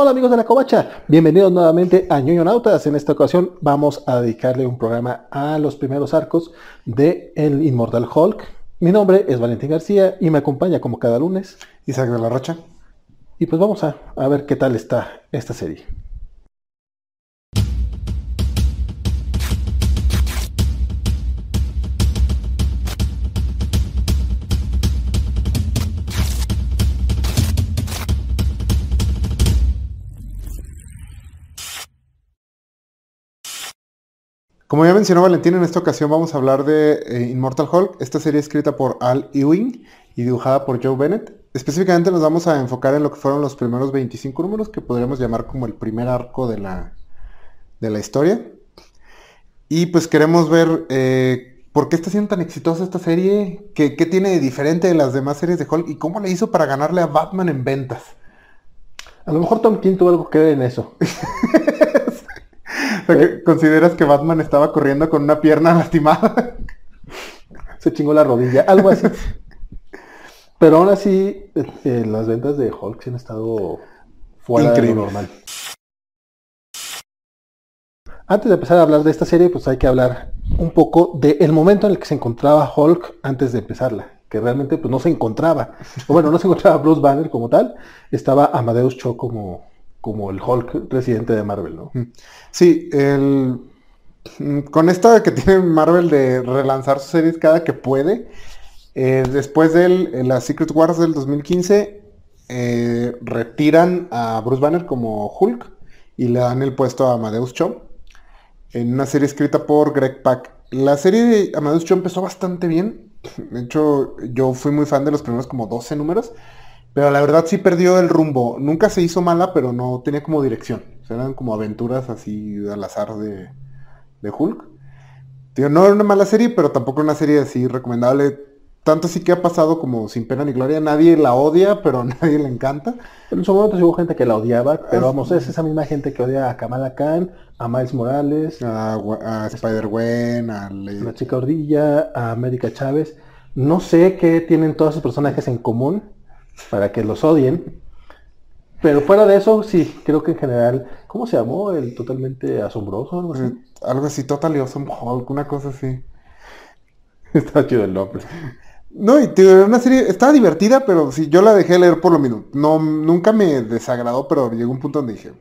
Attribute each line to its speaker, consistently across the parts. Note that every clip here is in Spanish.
Speaker 1: Hola amigos de la Covacha, bienvenidos nuevamente a Ñoño Nautas. En esta ocasión vamos a dedicarle un programa a los primeros arcos de El Inmortal Hulk. Mi nombre es Valentín García y me acompaña como cada lunes
Speaker 2: Isaac de la Rocha.
Speaker 1: Y pues vamos a, a ver qué tal está esta serie.
Speaker 2: Como ya mencionó Valentín, en esta ocasión vamos a hablar de eh, Immortal Hulk, esta serie escrita por Al Ewing y dibujada por Joe Bennett. Específicamente nos vamos a enfocar en lo que fueron los primeros 25 números, que podríamos llamar como el primer arco de la, de la historia. Y pues queremos ver eh, por qué está siendo tan exitosa esta serie, qué, qué tiene de diferente de las demás series de Hulk y cómo le hizo para ganarle a Batman en ventas.
Speaker 1: A lo mejor Tom King tuvo algo que ver en eso.
Speaker 2: Sea, que ¿Consideras que Batman estaba corriendo con una pierna lastimada?
Speaker 1: Se chingó la rodilla, algo así. Pero aún así, eh, las ventas de Hulk sí han estado fuera de lo
Speaker 2: Increíble.
Speaker 1: normal. Antes de empezar a hablar de esta serie, pues hay que hablar un poco del momento en el que se encontraba Hulk antes de empezarla. Que realmente pues no se encontraba. O bueno, no se encontraba Bruce Banner como tal. Estaba Amadeus Cho como, como el Hulk residente de Marvel, ¿no?
Speaker 2: Sí, el... mm, con esta que tiene Marvel de relanzar sus series cada que puede, eh, después de él, en la Secret Wars del 2015, eh, retiran a Bruce Banner como Hulk y le dan el puesto a Amadeus Cho en una serie escrita por Greg Pak. La serie de Amadeus Cho empezó bastante bien. De hecho, yo fui muy fan de los primeros como 12 números. Pero la verdad sí perdió el rumbo. Nunca se hizo mala, pero no tenía como dirección. Eran como aventuras así al azar de, de Hulk. Tío, no era una mala serie, pero tampoco una serie así recomendable. Tanto sí que ha pasado como sin pena ni gloria. Nadie la odia, pero nadie le encanta.
Speaker 1: En su momento hubo gente que la odiaba, pero vamos, es esa misma gente que odia a Kamala Khan, a Miles Morales,
Speaker 2: A, Gwe- a Spider-Gwen, a
Speaker 1: la chica Ordilla, a América Chávez. No sé qué tienen todos esos personajes en común para que los odien. Pero fuera de eso, sí, creo que en general, ¿cómo se llamó? El totalmente asombroso, algo así.
Speaker 2: eh, algo así, Totally Awesome Hulk, una cosa así.
Speaker 1: Está chido el nombre.
Speaker 2: No, y una serie, estaba divertida, pero sí, yo la dejé leer por lo mismo. No, nunca me desagradó, pero llegó un punto donde dije,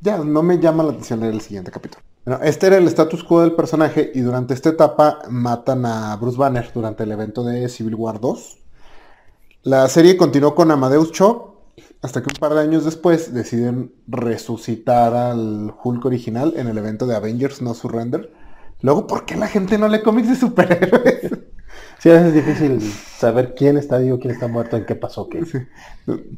Speaker 2: ya, no me llama la atención leer el siguiente capítulo. Bueno, este era el status quo del personaje y durante esta etapa matan a Bruce Banner durante el evento de Civil War 2. La serie continuó con Amadeus Cho hasta que un par de años después deciden resucitar al Hulk original en el evento de Avengers No Surrender. Luego, ¿por qué la gente no lee cómics de superhéroes?
Speaker 1: Sí, a veces es difícil saber quién está vivo, quién está muerto, en qué pasó, qué.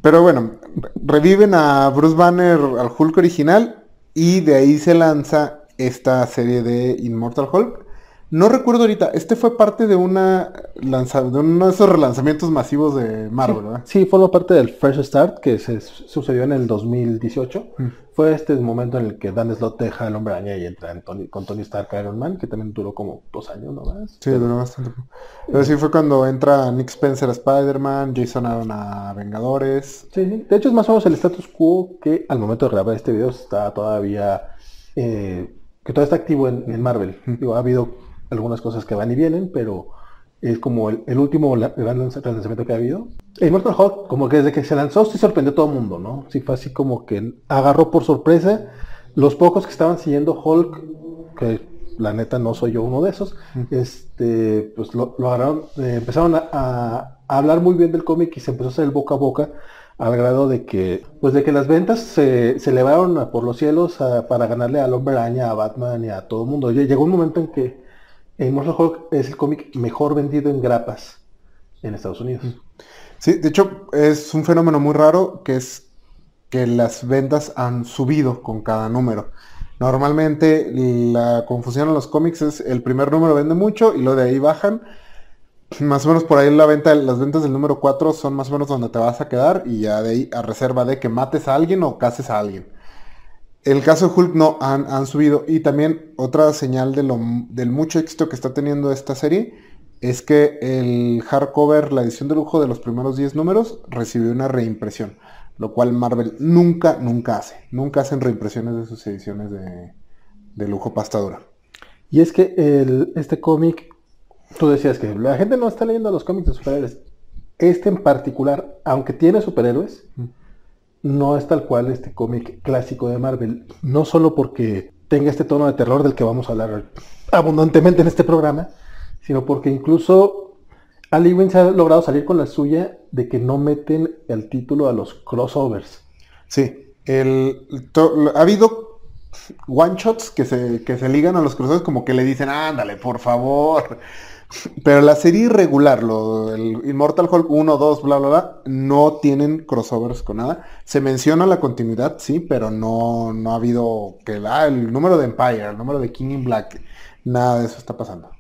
Speaker 2: Pero bueno, reviven a Bruce Banner, al Hulk original, y de ahí se lanza esta serie de Immortal Hulk. No recuerdo ahorita, este fue parte de una lanza- de uno de esos relanzamientos masivos de Marvel, ¿verdad?
Speaker 1: Sí, forma parte del Fresh Start que se sucedió en el 2018. Fue este el momento en el que Dan Slott deja al hombre araña y entra en Tony- con Tony Stark Iron Man, que también duró como dos años nomás.
Speaker 2: Sí, duró bastante. Pero sí fue cuando entra Nick Spencer a Spider-Man, Jason Aaron a Vengadores.
Speaker 1: Sí, sí. De hecho es más o menos el status quo que al momento de grabar este video está todavía, eh, que todavía está activo en, en Marvel. Digo, ha habido algunas cosas que van y vienen, pero es como el, el último la- gran lanza- lanzamiento que ha habido. El Mortal Hulk, como que desde que se lanzó, sí sorprendió a todo el mundo, ¿no? Sí fue así como que agarró por sorpresa los pocos que estaban siguiendo Hulk, que la neta no soy yo uno de esos, este, pues lo, lo agarraron, eh, empezaron a, hablar muy bien del cómic y se empezó a hacer el boca a boca al grado de que, pues de que las ventas se, se elevaron a por los cielos a- para ganarle al Hombre Araña, a Batman y a todo el mundo. Lle- Llegó un momento en que Immortal Hulk es el cómic mejor vendido en grapas en Estados Unidos.
Speaker 2: Sí, de hecho es un fenómeno muy raro que es que las ventas han subido con cada número. Normalmente la confusión en los cómics es el primer número vende mucho y lo de ahí bajan. Más o menos por ahí la venta, las ventas del número 4 son más o menos donde te vas a quedar y ya de ahí a reserva de que mates a alguien o cases a alguien. El caso de Hulk no han, han subido y también otra señal de lo, del mucho éxito que está teniendo esta serie es que el hardcover, la edición de lujo de los primeros 10 números, recibió una reimpresión. lo cual Marvel nunca, nunca hace. Nunca hacen reimpresiones de sus ediciones de, de lujo pastadura.
Speaker 1: Y es que el, este cómic, tú decías que la gente no está leyendo los cómics de superhéroes. Este en particular, aunque tiene superhéroes, no es tal cual este cómic clásico de Marvel. No solo porque tenga este tono de terror del que vamos a hablar abundantemente en este programa, sino porque incluso Ali se ha logrado salir con la suya de que no meten el título a los crossovers.
Speaker 2: Sí, el, ha habido one shots que se, que se ligan a los crossovers como que le dicen, ándale, por favor. Pero la serie irregular, lo, el Immortal Hulk 1, 2, bla, bla, bla, no tienen crossovers con nada. Se menciona la continuidad, sí, pero no, no ha habido que el número de Empire, el número de King in Black, nada de eso está pasando.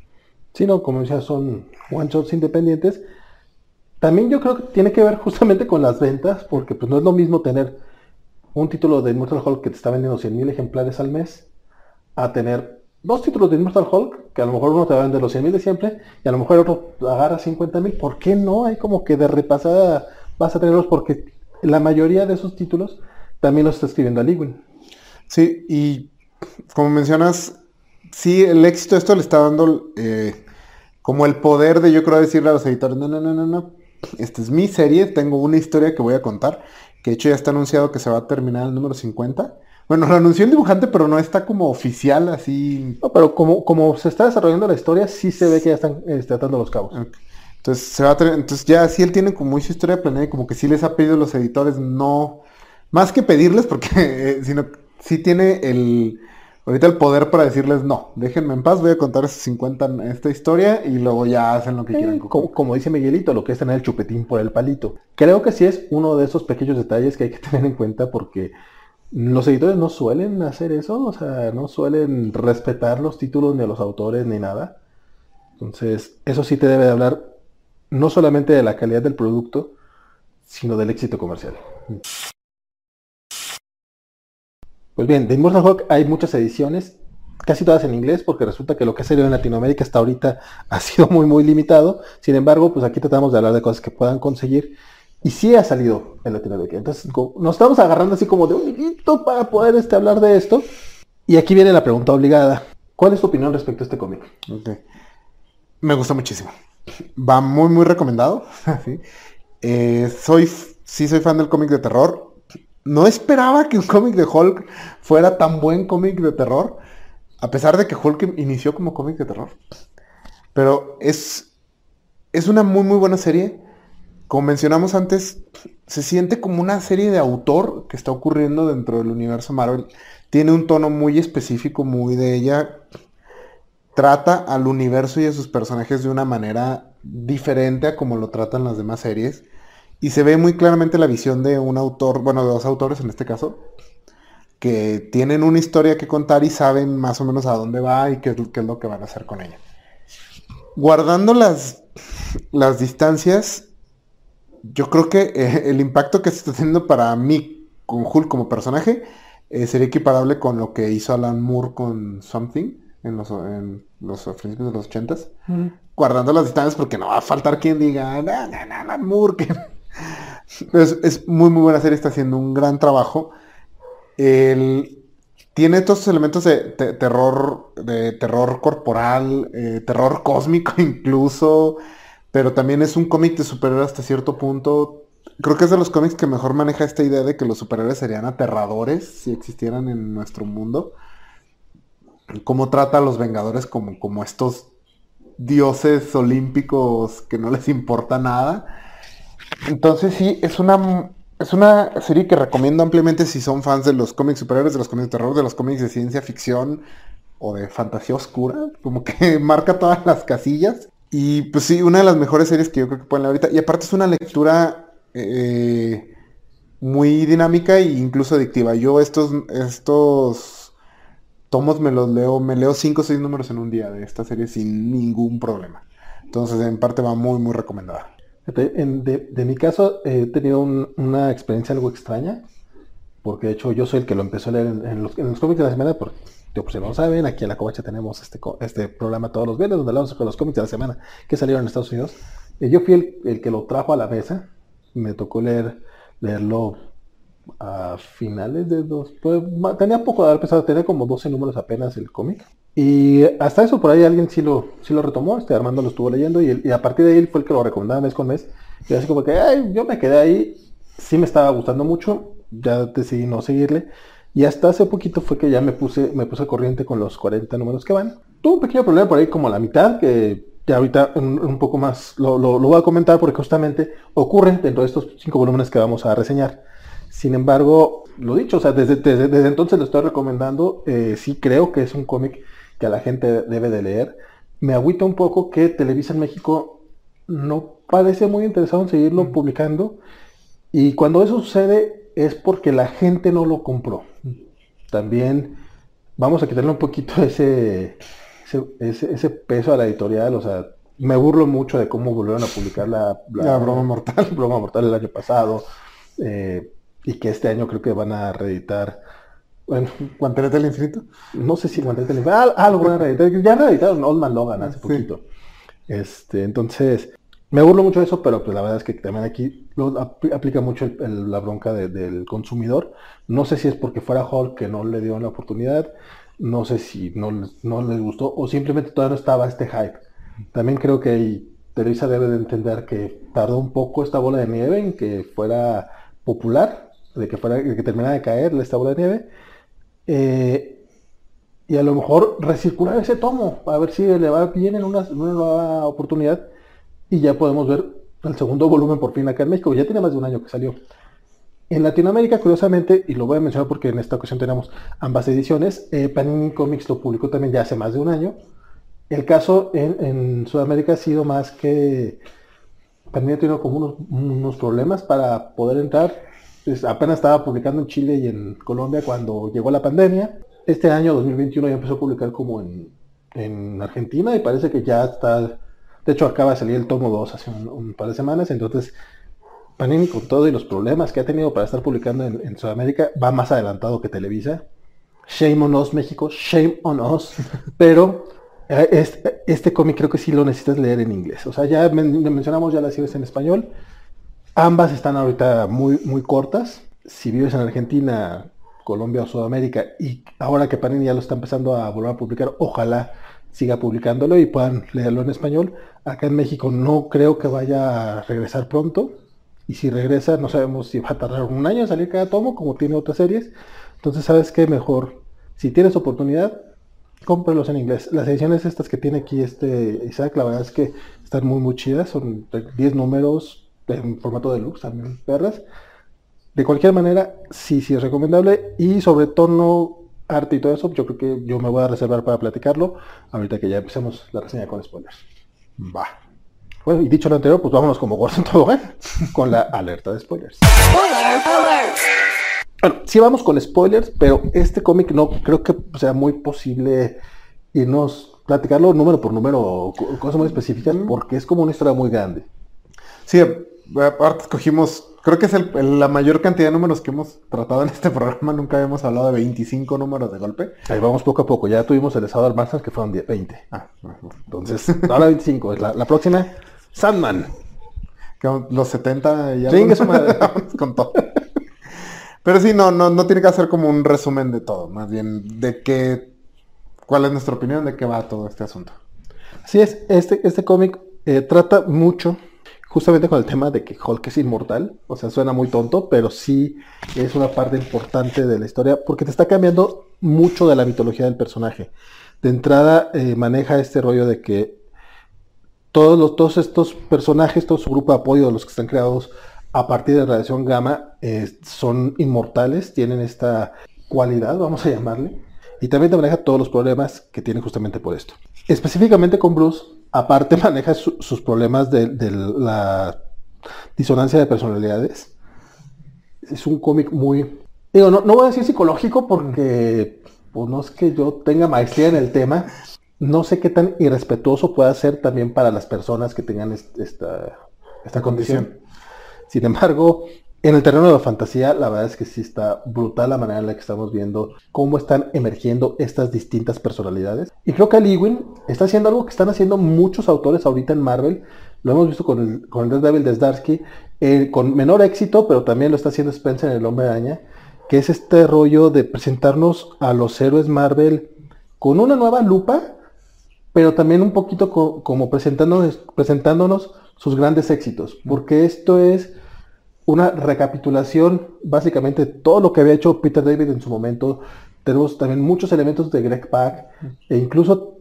Speaker 1: sino como decía, son one shots independientes. También yo creo que tiene que ver justamente con las ventas, porque pues no es lo mismo tener un título de Immortal Hulk que te está vendiendo 100.000 ejemplares al mes, a tener dos títulos de Immortal Hulk, que a lo mejor uno te va a vender los 100.000 de siempre, y a lo mejor otro agarra 50.000. ¿Por qué no? Hay como que de repasada vas a tenerlos, porque la mayoría de esos títulos también los está escribiendo Ali Wynn.
Speaker 2: Sí, y como mencionas, sí, el éxito esto le está dando eh, como el poder de yo creo decirle a los editores, no, no, no, no, no, esta es mi serie, tengo una historia que voy a contar, que de hecho ya está anunciado que se va a terminar el número 50. Bueno, lo anunció el dibujante, pero no está como oficial, así.
Speaker 1: No, pero como, como se está desarrollando la historia, sí se ve que ya están este, atando los cabos.
Speaker 2: Entonces se va a tener- entonces ya sí él tiene como su historia planeada y como que sí les ha pedido a los editores no, más que pedirles, porque, eh, sino sí tiene el, ahorita el poder para decirles no, déjenme en paz, voy a contar esos 50 esta historia y luego ya hacen lo que quieran.
Speaker 1: Eh, como, como dice Miguelito, lo que es tener el chupetín por el palito. Creo que sí es uno de esos pequeños detalles que hay que tener en cuenta porque los editores no suelen hacer eso, o sea, no suelen respetar los títulos ni a los autores ni nada. Entonces, eso sí te debe de hablar no solamente de la calidad del producto, sino del éxito comercial. Pues bien, de Immortal Hulk hay muchas ediciones, casi todas en inglés, porque resulta que lo que ha salido en Latinoamérica hasta ahorita ha sido muy, muy limitado. Sin embargo, pues aquí tratamos de hablar de cosas que puedan conseguir. Y sí ha salido en Latinoamérica. Entonces, nos estamos agarrando así como de un hilito para poder este, hablar de esto. Y aquí viene la pregunta obligada. ¿Cuál es tu opinión respecto a este cómic?
Speaker 2: Ok. Me gusta muchísimo. Va muy, muy recomendado. Sí. Eh, soy, sí soy fan del cómic de terror. No esperaba que un cómic de Hulk fuera tan buen cómic de terror. A pesar de que Hulk inició como cómic de terror. Pero es, es una muy, muy buena serie. Como mencionamos antes, se siente como una serie de autor que está ocurriendo dentro del universo Marvel. Tiene un tono muy específico, muy de ella trata al universo y a sus personajes de una manera diferente a como lo tratan las demás series. Y se ve muy claramente la visión de un autor, bueno, de dos autores en este caso, que tienen una historia que contar y saben más o menos a dónde va y qué qué es lo que van a hacer con ella. Guardando las, las distancias, yo creo que eh, el impacto que se está teniendo para mí con Hulk como personaje eh, sería equiparable con lo que hizo Alan Moore con Something en los, en los principios de los ochentas. Guardando las distancias porque no va a faltar quien diga, no, no, no, Alan Moore. que-". es, es muy muy buena serie, está haciendo un gran trabajo. El- tiene estos elementos de te- terror, de terror corporal, eh, terror cósmico incluso, pero también es un cómic de superhéroes hasta cierto punto. Creo que es de los cómics que mejor maneja esta idea de que los superhéroes serían aterradores si existieran en nuestro mundo. Cómo trata a los Vengadores como, como estos dioses olímpicos que no les importa nada. Entonces sí, es una, es una serie que recomiendo ampliamente si son fans de los cómics superhéroes, de los cómics de terror, de los cómics de ciencia ficción o de fantasía oscura. Como que marca todas las casillas. Y pues sí, una de las mejores series que yo creo que pueden leer ahorita. Y aparte es una lectura eh, muy dinámica e incluso adictiva. Yo estos, estos tomos me los leo, me leo 5 o 6 números en un día de esta serie sin ningún problema. Entonces en parte va muy, muy recomendada.
Speaker 1: En- de, mi caso he tenido un- una experiencia algo extraña, porque de hecho yo soy el que lo empezó a leer en, en los, en los cómics de la semana, porque yo, pues si no saben, aquí en la Covacha tenemos este, este programa todos los viernes donde hablamos sobre los cómics de la semana que salieron en Estados Unidos. Y yo fui el, el que lo trajo a la mesa, me tocó leer, leerlo a finales de dos, pues, tenía poco de haber empezado, tenía como 12 números apenas el cómic. Y hasta eso por ahí alguien sí lo, sí lo retomó, este Armando lo estuvo leyendo y, a partir de ahí fue el que lo recomendaba mes con mes. Y así como que, ay, yo me quedé ahí, sí me estaba gustando mucho, ya decidí no seguirle. Y hasta hace poquito fue que ya me puse, me puse corriente con los 40 números que van. Tuve un pequeño problema por ahí como la mitad, que ya ahorita un, poco más lo, lo, voy a comentar porque justamente ocurre dentro de estos cinco volúmenes que vamos a reseñar. Sin embargo, lo dicho, o sea, desde, desde, entonces lo estoy recomendando. Eh, sí creo que es un cómic que a la gente debe de leer. Me agüita un poco que Televisa en México no parece muy interesado en seguirlo publicando. Y cuando eso sucede es porque la gente no lo compró. También vamos a quitarle un poquito ese, ese, peso a la editorial. O sea, me burlo mucho de cómo volvieron a publicar la,
Speaker 2: broma mortal.
Speaker 1: broma mortal el año pasado. Eh, y que este año creo que van a reeditar.
Speaker 2: Bueno, ¿Guantelete del Infinito?
Speaker 1: No sé si Guantelete del Infinito. Ah, lo van a reeditar. Ya reeditaron Old Man Logan hace poquito. Este, entonces, me burlo mucho de eso, pero pues la verdad es que también aquí aplica mucho la bronca del consumidor. No sé si es porque fuera Hulk que no le dio la oportunidad, no sé si no, no les gustó o simplemente todavía no estaba este hype. También creo que Teresa debe de entender que tardó un poco esta bola de nieve en que fuera popular, de que fuera, de que terminara de caer esta bola de nieve. Eh, y a lo mejor recircular ese tomo, a ver si le va bien en una nueva oportunidad y ya podemos ver el segundo volumen por fin acá en México. Ya tiene más de un año que salió. En Latinoamérica, curiosamente, y lo voy a mencionar porque en esta ocasión tenemos ambas ediciones, eh, Panini Comics lo publicó también ya hace más de un año. El caso en, Sudamérica ha sido más que Panini ha tenido como unos, problemas para poder entrar. apenas estaba publicando en Chile y en Colombia cuando llegó la pandemia. Este año, 2021, ya empezó a publicar como en, en Argentina y parece que ya está de hecho, acaba de salir el tomo 2 hace un, par de semanas, entonces Panini con todo y los problemas que ha tenido para estar publicando en, Sudamérica va más adelantado que Televisa. Shame on us, México, shame on us. Pero eh, este, este cómic creo que sí lo necesitas leer en inglés. O sea, ya mencionamos ya las series en español. Ambas están ahorita muy, muy cortas. Si vives en Argentina, Colombia o Sudamérica, y ahora que Panini ya lo está empezando a volver a publicar, ojalá siga publicándolo y puedan leerlo en español. Acá en México no creo que vaya a regresar pronto. Y si regresa, no sabemos si va a tardar un año en salir cada tomo, como tiene otras series. Entonces, ¿sabes qué? Mejor, si tienes oportunidad, cómpralos en inglés. Las ediciones estas que tiene aquí este Isaac, la verdad es que están muy, muy chidas. Son 10 números en formato deluxe, también perras. De cualquier manera, sí, sí es recomendable. Y sobre tono arte y todo eso, yo creo que yo me voy a reservar para platicarlo ahorita que ya empecemos la reseña con spoilers. Va. Bueno, y dicho lo anterior, pues vámonos como Gordon todo, ¿eh? con la alerta de spoilers. Bueno, sí vamos con spoilers, pero este cómic no creo que sea muy posible irnos platicarlo número por número cosas muy específicas porque es como una historia muy grande.
Speaker 2: Sí, aparte escogimos Creo que es la mayor cantidad de números que hemos tratado en este programa. Nunca habíamos hablado de 25 números de golpe.
Speaker 1: Ahí vamos poco a poco. Ya tuvimos el estado de que fueron 20. Ah, entonces, ahora 25. La, la próxima, Sandman.
Speaker 2: Los 70
Speaker 1: ya. Sí, madre.
Speaker 2: con todo. Pero sí, no, no, no tiene que hacer como un resumen de todo. Más bien de qué, cuál es nuestra opinión de qué va todo este asunto.
Speaker 1: Así es, este, este cómic eh, trata mucho justamente con el tema de que Hulk es inmortal, o sea, suena muy tonto, pero sí es una parte importante de la historia, porque te está cambiando mucho de la mitología del personaje. De entrada eh, maneja este rollo de que todos, los, todos estos personajes, todo su grupo de apoyo, los que están creados a partir de radiación gamma, eh, son inmortales, tienen esta cualidad, vamos a llamarle, y también te maneja todos los problemas que tienen justamente por esto. Específicamente con Bruce, aparte maneja sus problemas de, la disonancia de personalidades. Es un cómic muy... Digo, no, voy a decir psicológico porque pues, no es que yo tenga maestría en el tema. No sé qué tan irrespetuoso pueda ser también para las personas que tengan esta, esta condición. Sin embargo, en el terreno de la fantasía, la verdad es que sí está brutal la manera en la que estamos viendo cómo están emergiendo estas distintas personalidades. Y creo que Aliwin está haciendo algo que están haciendo muchos autores ahorita en Marvel. Lo hemos visto con el, con el Red Devil de Zdarsky eh, con menor éxito, pero también lo está haciendo Spencer en El Hombre Araña, que es este rollo de presentarnos a los héroes Marvel con una nueva lupa, pero también un poquito como presentándonos, presentándonos sus grandes éxitos, porque esto es una recapitulación básicamente de todo lo que había hecho Peter David en su momento. Tenemos también muchos elementos de Greg Pak e incluso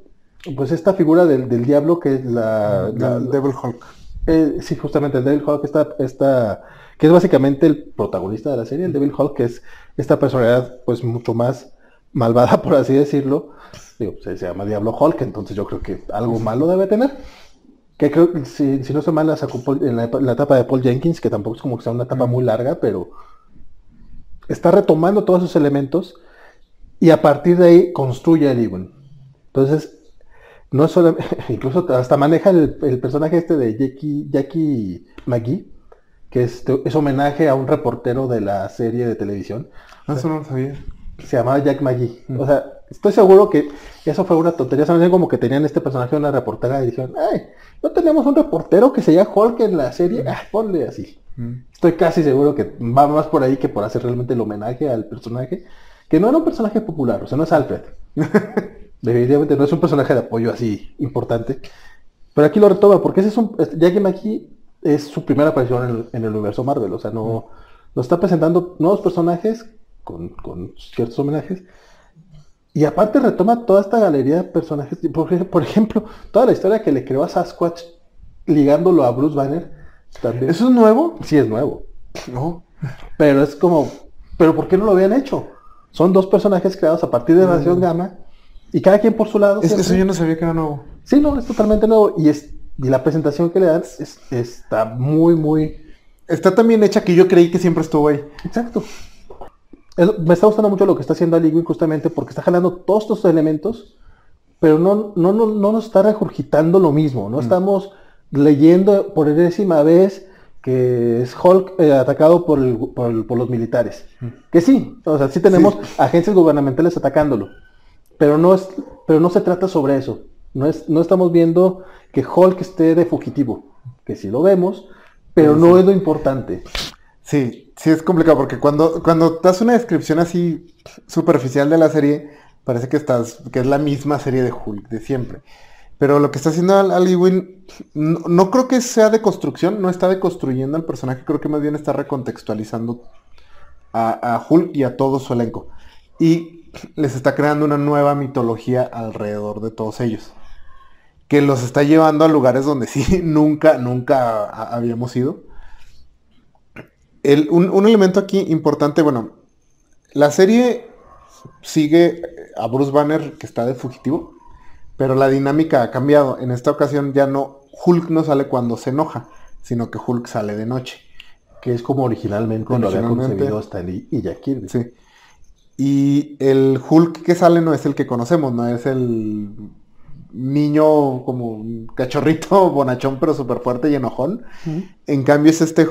Speaker 1: pues esta figura del, diablo que es la,
Speaker 2: Devil Hulk.
Speaker 1: Eh, sí, justamente el Devil Hulk está, está, que es básicamente el protagonista de la serie, el Devil Hulk, que es esta personalidad pues mucho más malvada, por así decirlo. Digo, se, llama Diablo Hulk, entonces yo creo que algo malo debe tener. Que creo que si, no se mal la sacó en la, etapa de Paul Jenkins, que tampoco es como que sea una etapa muy larga, pero está retomando todos esos elementos y a partir de ahí construye el Ewing. Entonces, no es solo, incluso hasta maneja el, personaje este de Jackie, Jackie McGee, que es, es, homenaje a un reportero de la serie de televisión.
Speaker 2: Ah, eso no lo sabía.
Speaker 1: Se llamaba Jack McGee. O sea, estoy seguro que eso fue una tontería. Se como que tenían este personaje una reportera y dijeron, ay, no tenemos un reportero que se llama Hulk en la serie, ah, ponle así. Estoy casi seguro que va más por ahí que por hacer realmente el homenaje al personaje, que no era un personaje popular, o sea, no es Alfred. Definitivamente no es un personaje de apoyo así importante. Pero aquí lo retoma, porque ese es un. Jackie McKee es su primera aparición en el, universo Marvel. O sea, no. Nos está presentando nuevos personajes con, con ciertos homenajes y aparte retoma toda esta galería de personajes. Por, ejemplo, toda la historia que le creó a Sasquatch ligándolo a Bruce Banner.
Speaker 2: También. ¿Eso es nuevo?
Speaker 1: Sí, es nuevo. No. Pero es como, ¿pero por qué no lo habían hecho? Son dos personajes creados a partir de la Nación Gamma y cada quien por su lado.
Speaker 2: Es, eso yo no sabía que era nuevo.
Speaker 1: Sí, no, es totalmente nuevo. Y, es, y la presentación que le dan está muy, muy...
Speaker 2: Está también hecha que yo creí que siempre estuvo ahí.
Speaker 1: Exacto me está gustando mucho lo que está haciendo Aligui justamente porque está jalando todos estos elementos, pero no, no, no, nos está regurgitando lo mismo. No mm. estamos leyendo por enésima vez que es Hulk eh, atacado por, los militares. Mm. Que sí, o sea, sí tenemos agencias gubernamentales atacándolo, pero no, es, pero no se trata sobre eso. No, es, no estamos viendo que Hulk esté de fugitivo, que sí lo vemos, pero no es lo importante.
Speaker 2: Sí, sí es complicado porque cuando, cuando das una descripción así superficial de la serie, parece que estás, que es la misma serie de Hulk de siempre. Pero lo que está haciendo Ali Wynn, no, creo que sea de construcción, no está deconstruyendo al personaje, creo que más bien está recontextualizando a, a, Hulk y a todo su elenco. Y les está creando una nueva mitología alrededor de todos ellos. Que los está llevando a lugares donde sí nunca, nunca habíamos ido un, elemento aquí importante, bueno, la serie sigue a Bruce Banner que está de fugitivo, pero la dinámica ha cambiado. En esta ocasión ya no, Hulk no sale cuando se enoja, sino que Hulk sale de noche.
Speaker 1: Que es como originalmente, lo había concebido y Jack Kirby.
Speaker 2: Sí. Y el Hulk que sale no es el que conocemos, no es el niño como un cachorrito bonachón pero súper fuerte y enojón. En cambio es este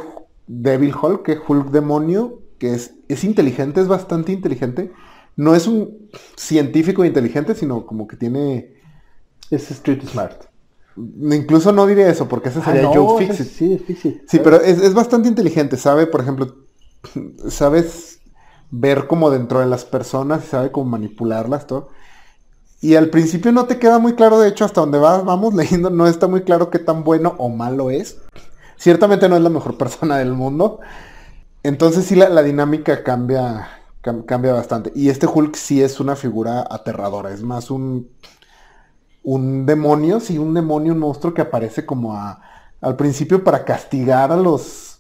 Speaker 2: Devil Hulk, que Hulk demonio, que es, es inteligente, es bastante inteligente. No es un científico inteligente, sino como que tiene...
Speaker 1: Es street smart.
Speaker 2: Incluso no diría eso, porque ese sería
Speaker 1: ah, Joe Fixit. Sí,
Speaker 2: sí, sí. pero es, bastante inteligente, sabe, por ejemplo, sabes ver como dentro de las personas y sabe cómo manipularlas, todo. Y al principio no te queda muy claro, de hecho, hasta donde vamos leyendo, no está muy claro qué tan bueno o malo es. Ciertamente no es la mejor persona del mundo. Entonces sí la, dinámica cambia, cambia bastante. Y este Hulk sí es una figura aterradora. Es más un, un demonio, sí, un demonio, un monstruo que aparece como a, al principio para castigar a los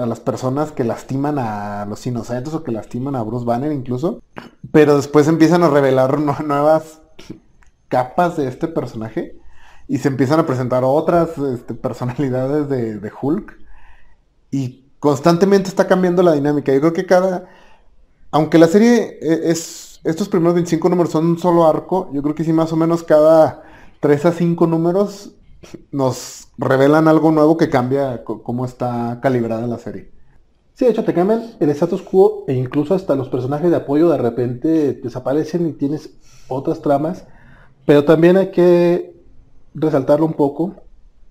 Speaker 2: a las personas que lastiman a los inocentes o que lastiman a Bruce Banner incluso. Pero después empiezan a revelar nuevas capas de este personaje y se empiezan a presentar otras este, personalidades de, Hulk y constantemente está cambiando la dinámica. Yo creo que cada, aunque la serie e, es, estos primeros 25 números son un solo arco, yo creo que sí más o menos cada 3 a 5 números nos revelan algo nuevo que cambia cómo está calibrada la serie.
Speaker 1: Sí, de hecho te cambian el status quo e incluso hasta los personajes de apoyo de repente desaparecen y tienes otras tramas. Pero también hay que resaltarlo un poco.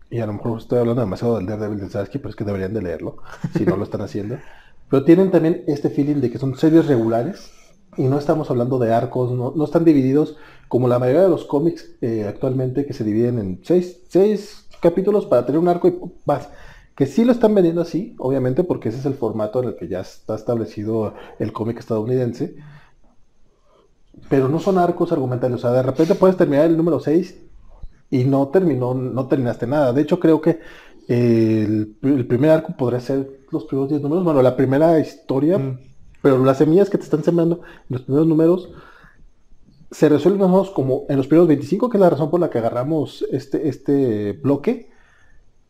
Speaker 1: y a lo mejor estoy hablando demasiado del Daredevil de Zdarsky, pero es que deberían de leerlo, si no lo están haciendo. Pero tienen también este feeling de que son series regulares y no estamos hablando de arcos, no, no están divididos como la mayoría de los cómics eh, actualmente que se dividen en seis, seis capítulos para tener un arco y más. Que sí lo están vendiendo así, obviamente, porque ese es el formato en el que ya está establecido el cómic estadounidense. Pero no son arcos argumentales. O sea, de repente puedes terminar el número 6 y no terminó, no terminaste nada. De hecho, creo que el, el primer arco podría ser los primeros 10 números. Bueno, la primera historia,
Speaker 2: Mm.
Speaker 1: pero las semillas que te están sembrando en los primeros números se resuelven más o menos como en los primeros 25, que es la razón por la que agarramos este, este bloque.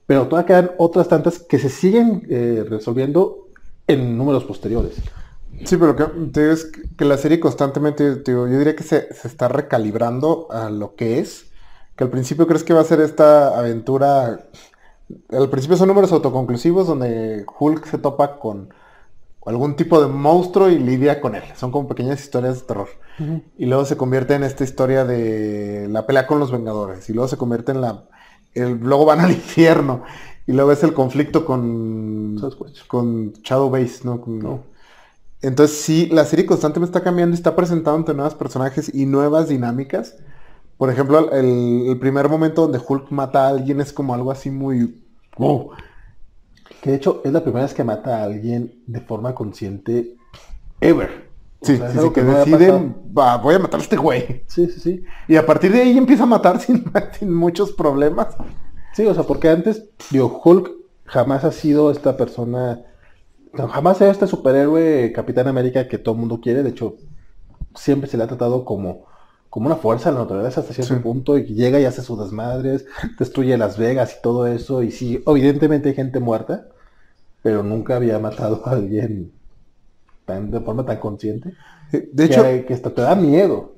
Speaker 1: Pero todavía quedan otras tantas que se siguen eh, resolviendo en números posteriores.
Speaker 2: Sí, pero que, te digo, es que la serie constantemente, te digo, yo diría que se, se está recalibrando a lo que es. Que al principio crees que va a ser esta aventura. Al principio son números autoconclusivos donde Hulk se topa con algún tipo de monstruo y lidia con él. Son como pequeñas historias de terror. Y luego se convierte en esta historia de la pelea con los Vengadores. Y luego se convierte en la... El, luego van al infierno. Y luego es el conflicto con...
Speaker 1: Sasquatch.
Speaker 2: Con Shadow Base, ¿no? Con- Entonces sí, la serie constantemente está cambiando y está presentando ante nuevos personajes y nuevas dinámicas. Por ejemplo, el, el primer momento donde Hulk mata a alguien es como algo así muy... wow.
Speaker 1: Que de hecho es la primera vez que mata a alguien de forma consciente ever. O
Speaker 2: Sí,
Speaker 1: sea,
Speaker 2: sí, sí, que deciden, voy a matar a este güey.
Speaker 1: Sí, sí, sí.
Speaker 2: Y a partir de ahí empieza a matar sin, sin muchos problemas.
Speaker 1: Sí, o sea, porque antes, digo, Hulk jamás ha sido esta persona, no, jamás ha sido este superhéroe Capitán América que todo el mundo quiere. De hecho, siempre se le ha tratado como, como una fuerza de la naturaleza hasta cierto
Speaker 2: Sí.
Speaker 1: punto y llega y hace sus desmadres, destruye Las Vegas y todo eso. Y sí, evidentemente hay gente muerta, pero nunca había matado a alguien tan, de forma tan consciente.
Speaker 2: De
Speaker 1: que,
Speaker 2: hecho,
Speaker 1: que hasta te da miedo.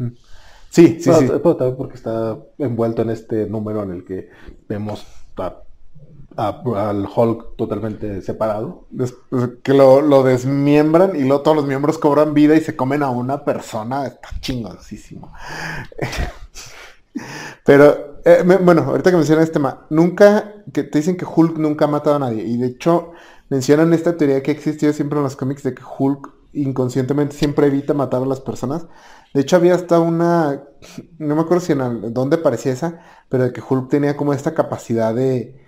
Speaker 2: sí, sí,
Speaker 1: Pero-
Speaker 2: sí.
Speaker 1: pero también porque está envuelto en este número en el que vemos a- al Hulk totalmente separado.
Speaker 2: Des- que lo, desmiembran y luego todos los miembros cobran vida y se comen a una persona. Está chingoncísimo. Pero, eh, bueno, ahorita que mencionas este tema, nunca, que te dicen que Hulk nunca ha matado a nadie. Y de hecho, mencionan esta teoría que ha existido siempre en los cómics de que Hulk inconscientemente siempre evita matar a las personas. De hecho, había hasta una, no me acuerdo si en dónde parecía esa, pero de que Hulk tenía como esta capacidad de,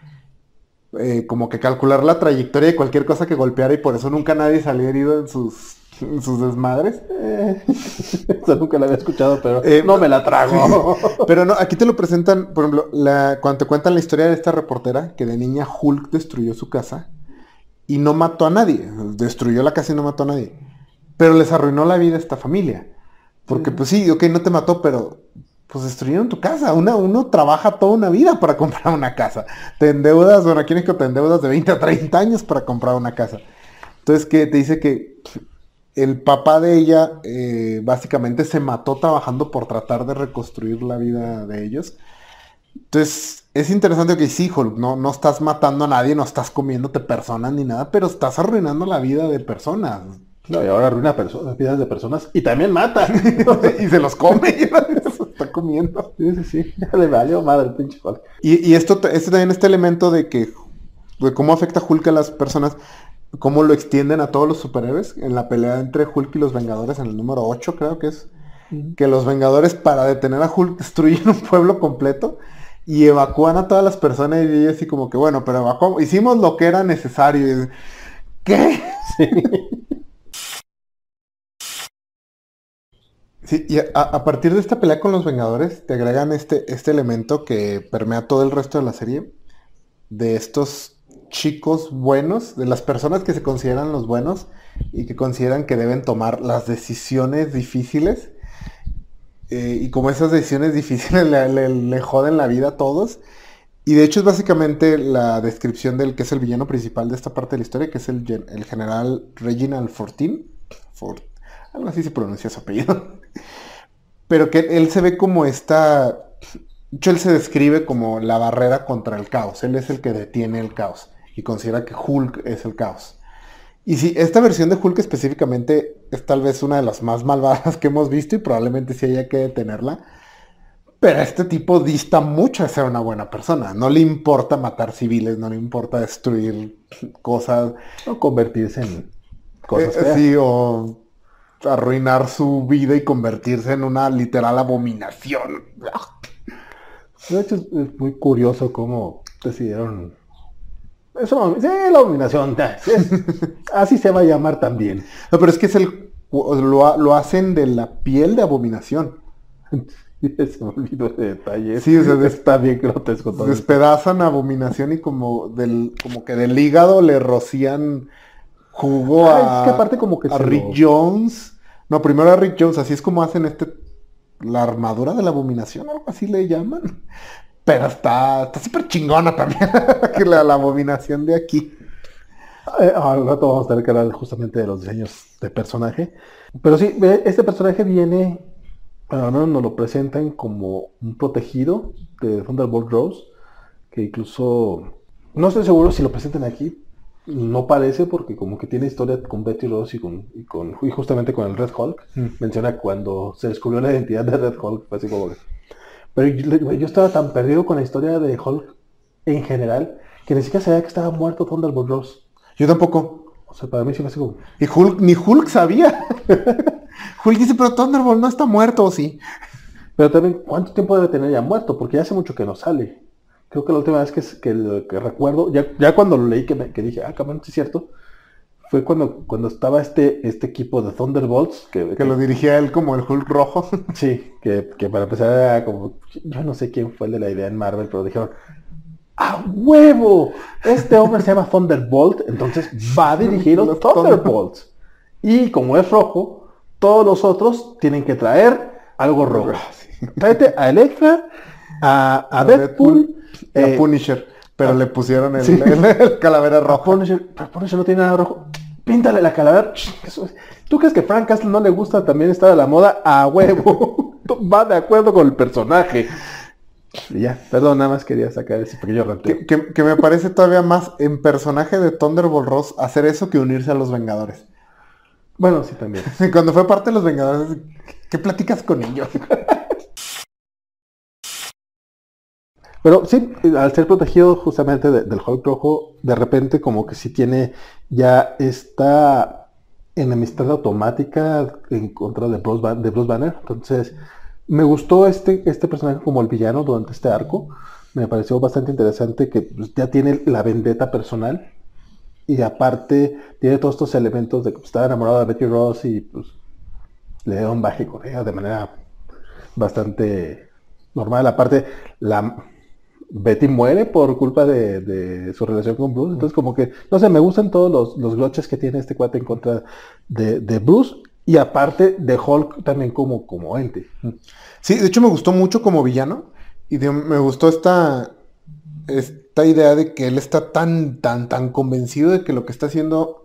Speaker 2: eh, como que calcular la trayectoria de cualquier cosa que golpeara y por eso nunca nadie salía herido en sus, en sus desmadres.
Speaker 1: Eh, eso nunca lo había escuchado, pero
Speaker 2: Eh,
Speaker 1: no me la trago.
Speaker 2: Pero no, aquí te lo presentan, por ejemplo, la, cuando te cuentan la historia de esta reportera que de niña Hulk destruyó su casa y no mató a nadie, destruyó la casa y no mató a nadie, pero les arruinó la vida a esta familia. Porque pues sí, ok, no te mató, pero pues destruyeron tu casa. Una, uno trabaja toda una vida para comprar una casa. Te endeudas, bueno, aquí en México te endeudas de 20 a 30 años para comprar una casa. Entonces, que te dice que el papá de ella eh, básicamente se mató trabajando por tratar de reconstruir la vida de ellos. Entonces, es interesante que sí, Hulk, no, no estás matando a nadie, no estás comiéndote personas ni nada, pero estás arruinando la vida de personas.
Speaker 1: No, y ahora arruina personas, vidas de personas y también mata.
Speaker 2: y se los come, está comiendo.
Speaker 1: sí, sí, sí. Le valió madre el pinche Hulk.
Speaker 2: Y, y esto, te- este también este elemento de que de cómo afecta Hulk a las personas, cómo lo extienden a todos los superhéroes en la pelea entre Hulk y los Vengadores en el número 8 creo que es, que los Vengadores para detener a Hulk destruyen un pueblo completo y evacúan a todas las personas y así como que bueno, pero evacuamos, hicimos lo que era necesario. ¿Qué? Sí, y a, partir de esta pelea con los Vengadores, te agregan este, este elemento que permea todo el resto de la serie, de estos chicos buenos, de las personas que se consideran los buenos y que consideran que deben tomar las decisiones difíciles. eh, y como esas decisiones difíciles le, joden la vida a todos. Y de hecho es básicamente la descripción del que es el villano principal de esta parte de la historia, que es el, el general Reginald Fortin. Fort- algo así se pronuncia su apellido. Pero que él se ve como esta... Hecho, él se describe como la barrera contra el caos. Él es el que detiene el caos. Y considera que Hulk es el caos. Y sí, esta versión de Hulk específicamente es tal vez una de las más malvadas que hemos visto y probablemente sí haya que detenerla. Pero este tipo dista mucho de ser una buena persona. No le importa matar civiles, no le importa destruir cosas.
Speaker 1: O convertirse en cosas
Speaker 2: Eh,
Speaker 1: feas.
Speaker 2: sí, o arruinar su vida y convertirse en una literal abominación.
Speaker 1: De hecho, es, muy curioso cómo decidieron. Eso, sí, la abominación. es- así se va a llamar también.
Speaker 2: No, pero es que es el lo, lo hacen de la piel de abominación.
Speaker 1: Se me olvidó ese detalle.
Speaker 2: Sí, o sea,
Speaker 1: está bien grotesco todo.
Speaker 2: Despedazan abominación y como del, como que del hígado le rocían jugo
Speaker 1: Ah,
Speaker 2: a,
Speaker 1: es que aparte como que
Speaker 2: a Rick
Speaker 1: lo-
Speaker 2: Jones. No, primero a Rick Jones, así es como hacen este la armadura de la abominación, algo así le llaman. Pero está está súper chingona también que la, la abominación de aquí.
Speaker 1: Eh, al rato vamos a tener que hablar justamente de los diseños de personaje. Pero sí, este personaje viene, bueno, menos nos lo presentan como un protegido de Thunderbolt Rose, que incluso, no estoy seguro si lo presentan aquí, no parece porque como que tiene historia con Betty Rose y, con, y, con, y justamente con el Red Hulk. Menciona cuando se descubrió la identidad de Red Hulk, así como que- Pero yo, yo estaba tan perdido con la historia de Hulk en general, que ni siquiera sabía que estaba muerto Thunderbolt Rose.
Speaker 2: Yo tampoco.
Speaker 1: O sea, para mí sí fue así como...
Speaker 2: Y Hulk, ni Hulk sabía. Hulk dice, pero Thunderbolt no está muerto, ¿o sí?
Speaker 1: Pero también, ¿cuánto tiempo debe tener ya muerto? Porque ya hace mucho que no sale. Creo que la última vez que, que, que recuerdo, ya, ya cuando lo leí que, me, que dije, ah, cabrón, sí es cierto, fue cuando, cuando estaba este, este equipo de Thunderbolts, que,
Speaker 2: Que lo dirigía él como el Hulk rojo.
Speaker 1: Sí, que, que para empezar era como, yo no sé quién fue el de la idea en Marvel, pero dijeron, ¡a huevo! Este hombre se llama Thunderbolt, entonces va a dirigir los Thunderbolts. Y como es rojo, todos los otros tienen que traer algo rojo. Tráete a Electra, A Deadpool,
Speaker 2: y a
Speaker 1: eh,
Speaker 2: Punisher. Pero le pusieron el,
Speaker 1: sí.
Speaker 2: el- el calavera rojo.
Speaker 1: Punisher, pero Punisher no tiene nada rojo. Píntale la calavera. ¿Tú crees que Frank Castle no le gusta también estar a la moda? A huevo. Va de acuerdo con el personaje. Y ya, perdón, nada más quería sacar ese pequeño ranteo.
Speaker 2: Que, que- que me parece todavía más en personaje de Thunderbolt Ross hacer eso que unirse a los Vengadores.
Speaker 1: Bueno, sí, también.
Speaker 2: Cuando fue parte de los Vengadores, ¿qué platicas con ellos?
Speaker 1: Pero sí, al ser protegido justamente de- del Hulk rojo, de repente como que sí tiene ya esta enemistad automática en contra de Bruce, Ban- de Bruce Banner. Entonces, me gustó este, este personaje como el villano durante este arco. Me pareció bastante interesante que pues, ya tiene la vendetta personal. Y aparte tiene todos estos elementos de que pues, estaba enamorado de Betty Ross y pues le da un baje con ella de manera bastante normal. Aparte, la Betty muere por culpa de, su relación con Bruce. Entonces, como que, no sé, me gustan todos los, los que tiene este cuate en contra de, de Bruce. Y aparte de Hulk también como, como ente.
Speaker 2: Sí, de hecho me gustó mucho como villano. Y me gustó esta, esta idea de que él está tan, tan, tan convencido de que lo que está haciendo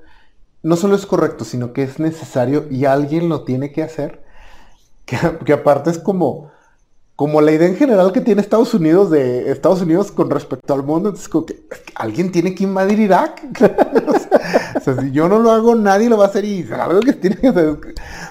Speaker 2: no solo es correcto, sino que es necesario y alguien lo tiene que hacer. Que aparte es como, como la idea en general que tiene Estados Unidos de Estados Unidos con respecto al mundo. Es como que, alguien tiene que invadir Irak. o sea, si yo no lo hago, nadie lo va a hacer y algo que tiene que hacer.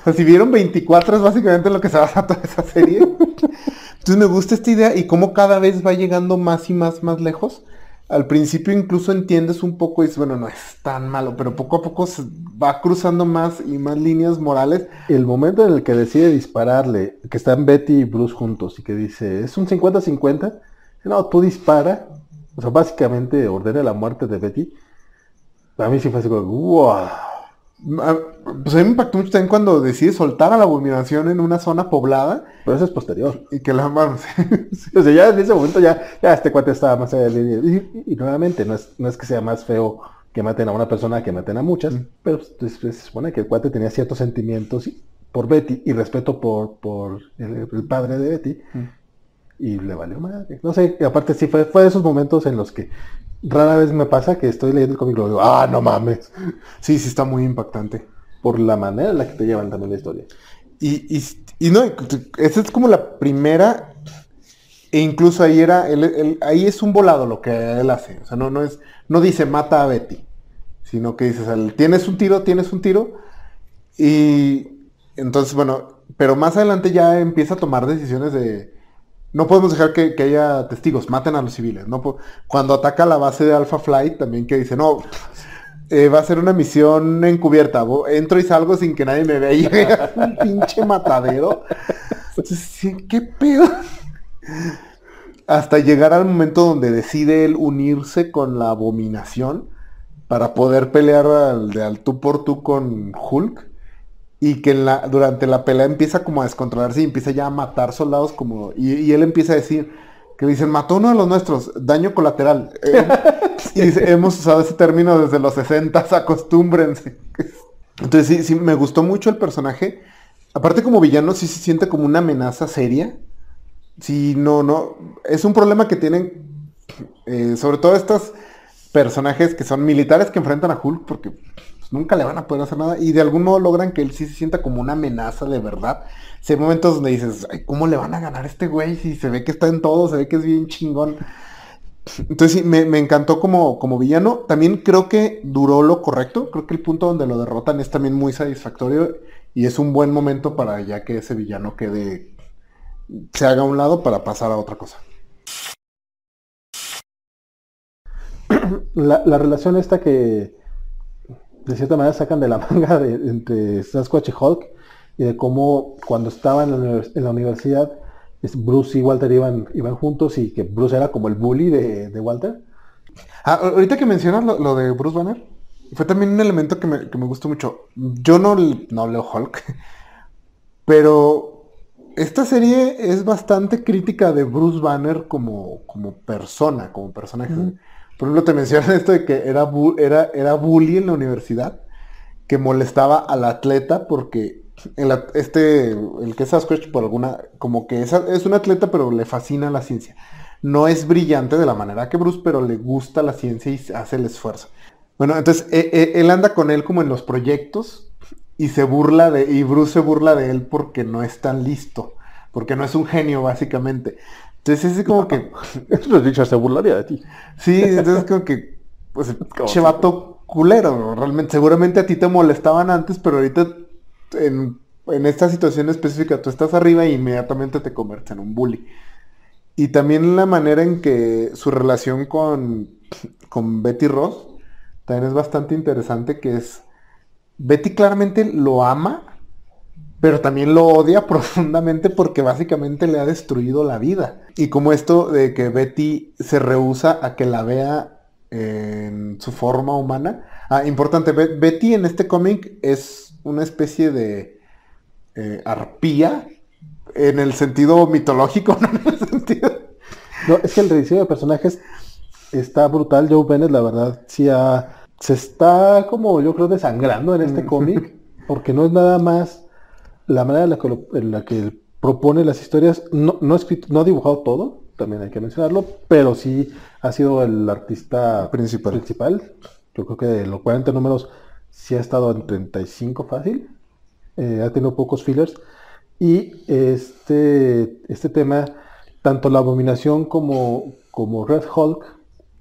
Speaker 2: O si vieron 24 es básicamente en lo que se basa toda esa serie. Entonces me gusta esta idea y cómo cada vez va llegando más y más, más lejos. Al principio incluso entiendes un poco y dices, bueno, no es tan malo, pero poco a poco se va cruzando más y más líneas morales.
Speaker 1: El momento en el que decide dispararle, que están Betty y Bruce juntos y que dice, es un 50-50, no, tú dispara, o sea, básicamente ordena la muerte de Betty. A mí sí fue así como, wow.
Speaker 2: Pues a mí me impactó mucho también cuando decide soltar a la abominación en una zona poblada
Speaker 1: Pero eso es posterior.
Speaker 2: y que la vamos.
Speaker 1: O sea, ya en ese momento ya, ya este cuate estaba más allá de. Y, y nuevamente, no es, no es que sea más feo que maten a una persona que maten a muchas, pero pues, pues, se supone que el cuate tenía ciertos sentimientos por Betty y respeto por, por el, el padre de Betty. Y le valió madre. No sé, aparte sí fue, fue de esos momentos en los que rara vez me pasa que estoy leyendo el cómic y lo digo, ah, no mames.
Speaker 2: sí, sí está muy impactante.
Speaker 1: Por la manera en la que te llevan también la historia.
Speaker 2: Y, y, no, esa es como la primera, e incluso ahí era, él- él- ahí es un volado lo que él hace. O sea, no, no es, no dice mata a Betty, sino que dices, tienes un tiro, tienes un tiro. Y entonces, bueno, pero más adelante ya empieza a tomar decisiones de, no podemos dejar que, haya testigos, maten a los civiles. Cuando ataca la base de Alpha Flight, también que dice, no, eh, va a ser una misión encubierta. Entro y salgo sin que nadie me vea. Y un pinche matadero. ¿Qué pedo? Hasta llegar al momento donde decide él unirse con la abominación para poder pelear al, de al tú por tú con Hulk y que la, durante la pelea empieza como a descontrolarse y empieza ya a matar soldados como y, él empieza a decir que dicen mató uno de los nuestros daño colateral eh, y dice, hemos usado ese término desde los 60 acostúmbrense entonces sí sí me gustó mucho el personaje. Aparte como villano sí se siente como una amenaza seria. Sí no no es un problema que tienen eh, sobre todo estos personajes que son militares que enfrentan a Hulk porque nunca le van a poder hacer nada y de algún modo logran que él sí se sienta como una amenaza de verdad. Si hay momentos donde dices, ¿cómo le van a ganar a este güey si se ve que está en todo, se ve que es bien chingón? Entonces sí, me, encantó como, como villano. También creo que duró lo correcto. Creo que el punto donde lo derrotan es también muy satisfactorio y es un buen momento para ya que ese villano quede, se haga a un lado para pasar a otra cosa.
Speaker 1: La, la relación esta que, de cierta manera sacan de la manga de, entre Sasquatch y Hulk y de cómo cuando estaban en la, universidad Bruce y Walter iban, iban juntos y que Bruce era como el bully de, Walter.
Speaker 2: Ah, ahorita que mencionas lo, de Bruce Banner, fue también un elemento que me, gustó mucho. Yo no, no leo Hulk, pero esta serie es bastante crítica de Bruce Banner como, como persona, como personaje. Por ejemplo, te mencionan esto de que era, era, era bully en la universidad, que molestaba al atleta porque el, este, el que es Sasquatch por alguna, como que es, es un atleta pero le fascina la ciencia. No es brillante de la manera que Bruce, pero le gusta la ciencia y hace el esfuerzo. Bueno, entonces e, e, él anda con él como en los proyectos y se burla de, y Bruce se burla de él porque no es tan listo, porque no es un genio básicamente. Entonces es como que.
Speaker 1: Los dicho se burlaría de ti.
Speaker 2: Sí, entonces como que. Pues chevato culero, realmente. Seguramente a ti te molestaban antes, pero ahorita en, esta situación específica tú estás arriba e inmediatamente te conviertes en un bully. Y también la manera en que su relación con, con Betty Ross también es bastante interesante, que es. Betty claramente lo ama, pero también lo odia profundamente porque básicamente le ha destruido la vida. Y como esto de que Betty se rehúsa a que la vea en su forma humana. Ah, importante, Betty en este cómic es una especie de eh, arpía en el sentido mitológico, no en el sentido...
Speaker 1: No, es que el rediseño de personajes está brutal. Joe Bennett, la verdad, sí se está como yo creo desangrando en este cómic, porque no es nada más la manera en la que, propone las historias, no, no, no ha dibujado todo, también hay que mencionarlo, pero sí ha sido el artista principal. principal. Yo creo que de los 40 números sí ha estado en 35 fácil. Eh, ha tenido pocos fillers. Y este, este tema, tanto la abominación como, como Red Hulk,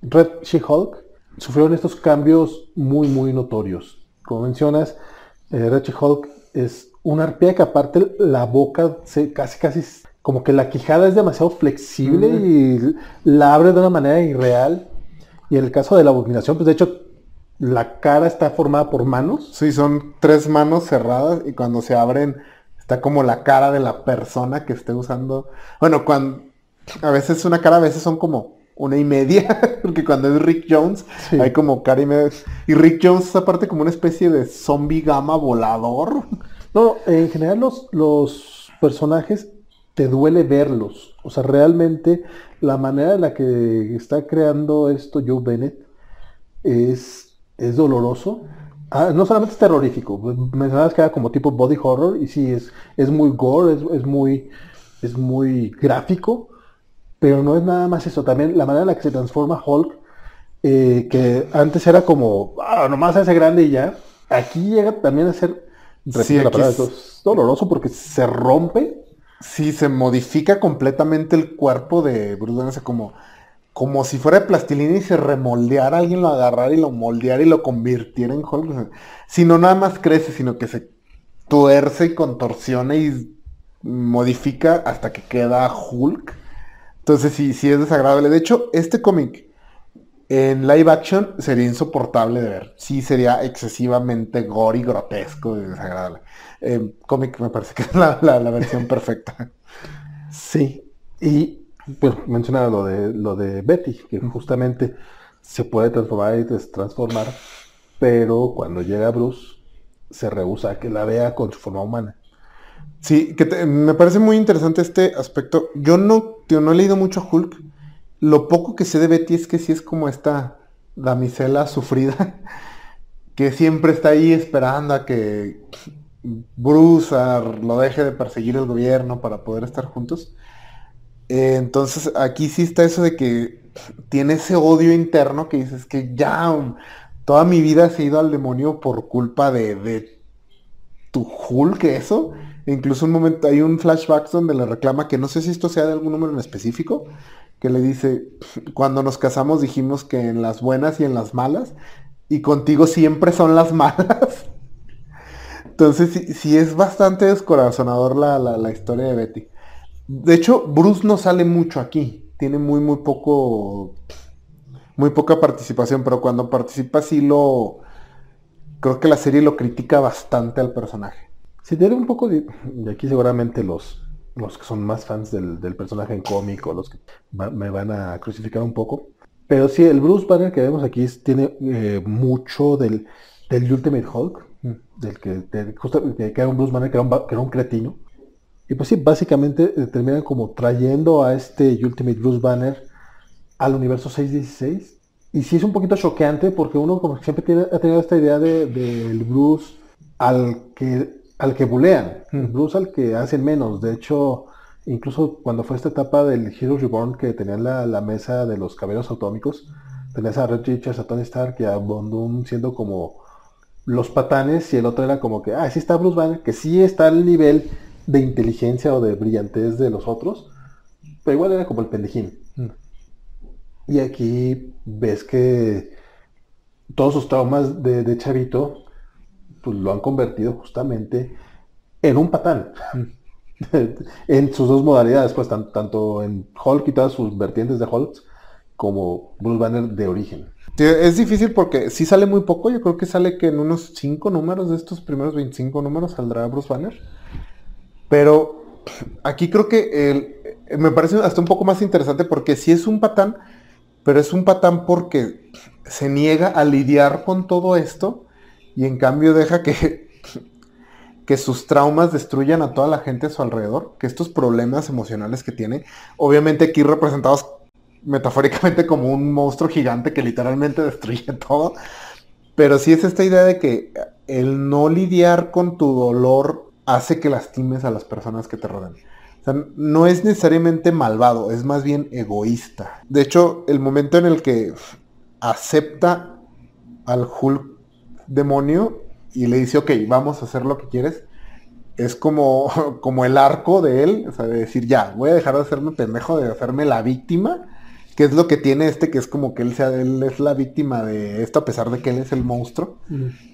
Speaker 1: Red She-Hulk, sufrieron estos cambios muy, muy notorios. Como mencionas, eh, Red She-Hulk es una arpía que aparte la boca se casi casi como que la quijada es demasiado flexible y la abre de una manera irreal. Y en el caso de la abominación, pues de hecho la cara está formada por manos.
Speaker 2: Sí, son tres manos cerradas y cuando se abren está como la cara de la persona que esté usando. Bueno, cuando a veces una cara, a veces son como una y media, porque cuando es Rick Jones hay como cara y media. Y Rick Jones es aparte como una especie de zombie gama volador.
Speaker 1: No, en general los, los personajes te duele verlos. O sea, realmente la manera en la que está creando esto Joe Bennett es, es doloroso. Ah, no solamente es terrorífico, mencionabas que era como tipo body horror y sí, es, es muy gore, es, muy, es muy gráfico, pero no es nada más eso. También la manera en la que se transforma Hulk, eh, que antes era como, ah, nomás hace grande y ya, aquí llega también a ser sí, es doloroso porque se rompe.
Speaker 2: Sí, se modifica completamente el cuerpo de Bruce Banner, como, como si fuera de plastilina y se remoldeara, alguien lo agarrara y lo moldeara y lo convirtiera en Hulk. Si no nada más crece, sino que se tuerce y contorsiona y modifica hasta que queda Hulk. Entonces sí, sí es desagradable. De hecho, este cómic en live action sería insoportable de ver. Sí sería excesivamente gore y grotesco y desagradable. Eh, cómic me parece que es la, versión perfecta.
Speaker 1: Sí. Y pues mencionaba lo de lo de Betty, que justamente se puede transformar y destransformar, pero cuando llega Bruce se rehúsa a que la vea con su forma humana.
Speaker 2: Sí, que me parece muy interesante este aspecto. Yo no, no he leído mucho Hulk. Lo poco que sé de Betty es que sí es como esta damisela sufrida, que siempre está ahí esperando a que Bruce lo deje de perseguir el gobierno para poder estar juntos. Eh, entonces aquí sí está eso de que tiene ese odio interno que dices que ya toda mi vida se ha ido al demonio por culpa de, de tu Hulk, eso. incluso un momento, hay un flashback donde le reclama que no sé si esto sea de algún número en específico, que le dice, cuando nos casamos dijimos que en las buenas y en las malas, y contigo siempre son las malas. Entonces sí, es bastante descorazonador la, la, historia de Betty. De hecho, Bruce no sale mucho aquí. Tiene muy, muy poco. Muy poca participación, pero cuando participa sí lo. Creo que la serie lo critica bastante al personaje.
Speaker 1: Sí, tiene un poco de. Y aquí seguramente los, los que son más fans del, personaje en cómic o los que me van a crucificar un poco. Pero sí, el Bruce Banner que vemos aquí tiene eh, mucho del, del Ultimate Hulk del que, era un Bruce Banner que era un, cretino. Y pues sí, básicamente eh, terminan como trayendo a este Ultimate Bruce Banner al universo 616. Y sí es un poquito choqueante porque uno como siempre tiene, ha tenido esta idea del de, Bruce al que, al que bulean, Bruce al que hacen menos. De hecho, incluso cuando fue esta etapa del Hero Reborn que tenían la, mesa de los caballeros atómicos, tenías a Red Richards, a Tony Stark y a Bondum siendo como los patanes y el otro era como que, ah, sí está Bruce Banner, que sí está al nivel de inteligencia o de brillantez de los otros, pero igual era como el pendejín. Mm. Y aquí ves que todos sus traumas de, chavito, pues lo han convertido justamente en un patán. Mm. en sus dos modalidades, pues tanto en Hulk y todas sus vertientes de Hulk, como Bruce Banner de origen.
Speaker 2: Es difícil porque si sale muy poco, yo creo que sale que en unos 5 números de estos primeros 25 números saldrá Bruce Banner. Pero aquí creo que me parece hasta un poco más interesante porque si es un patán, pero es un patán porque se niega a lidiar con todo esto y en cambio deja que, que sus traumas destruyan a toda la gente a su alrededor, que estos problemas emocionales que tiene, obviamente aquí representados metafóricamente como un monstruo gigante que literalmente destruye todo. Pero sí es esta idea de que el no lidiar con tu dolor hace que lastimes a las personas que te rodean. O sea, no es necesariamente malvado, es más bien egoísta. De hecho, el momento en el que acepta al Hulk demonio y le dice, ok, vamos a hacer lo que quieres, es como, como el arco de él, o sea, de decir, ya, voy a dejar de hacerme pendejo, de hacerme la víctima que es lo que tiene este, que es como que él sea, él es la víctima de esto a pesar de que él es el monstruo.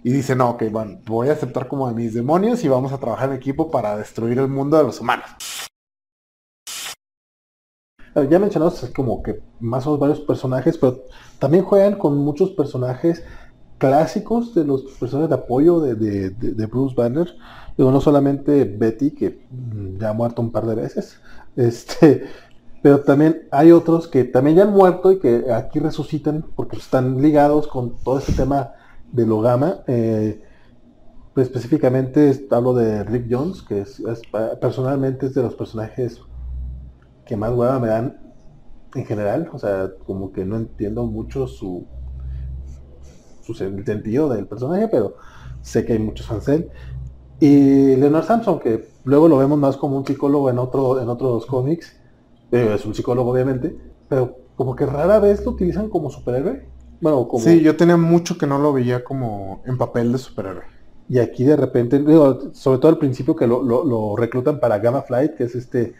Speaker 2: Y dice, no, ok, bueno, voy a aceptar como a mis demonios y vamos a trabajar en equipo para destruir el mundo de los humanos.
Speaker 1: Ya mencionamos como que más o menos varios personajes, pero también juegan con muchos personajes clásicos de los personajes de apoyo de, de Bruce Banner. Digo, no solamente Betty, que ya ha muerto un par de veces, este, pero también hay otros que también ya han muerto y que aquí resucitan porque están ligados con todo este tema de Logama. Eh, específicamente hablo de Rick Jones, que es, personalmente es de los personajes que más hueva me dan en general. O sea, como que no entiendo mucho su, su sentido del personaje, pero sé que hay muchos fans de él. Y Leonard Samson, que luego lo vemos más como un psicólogo en, otro, en otros cómics es un psicólogo obviamente, pero como que rara vez lo utilizan como superhéroe.
Speaker 2: Bueno, como... Sí, yo tenía mucho que no lo veía como en papel de superhéroe.
Speaker 1: Y aquí de repente, sobre todo al principio que lo, reclutan para Gamma Flight, que es este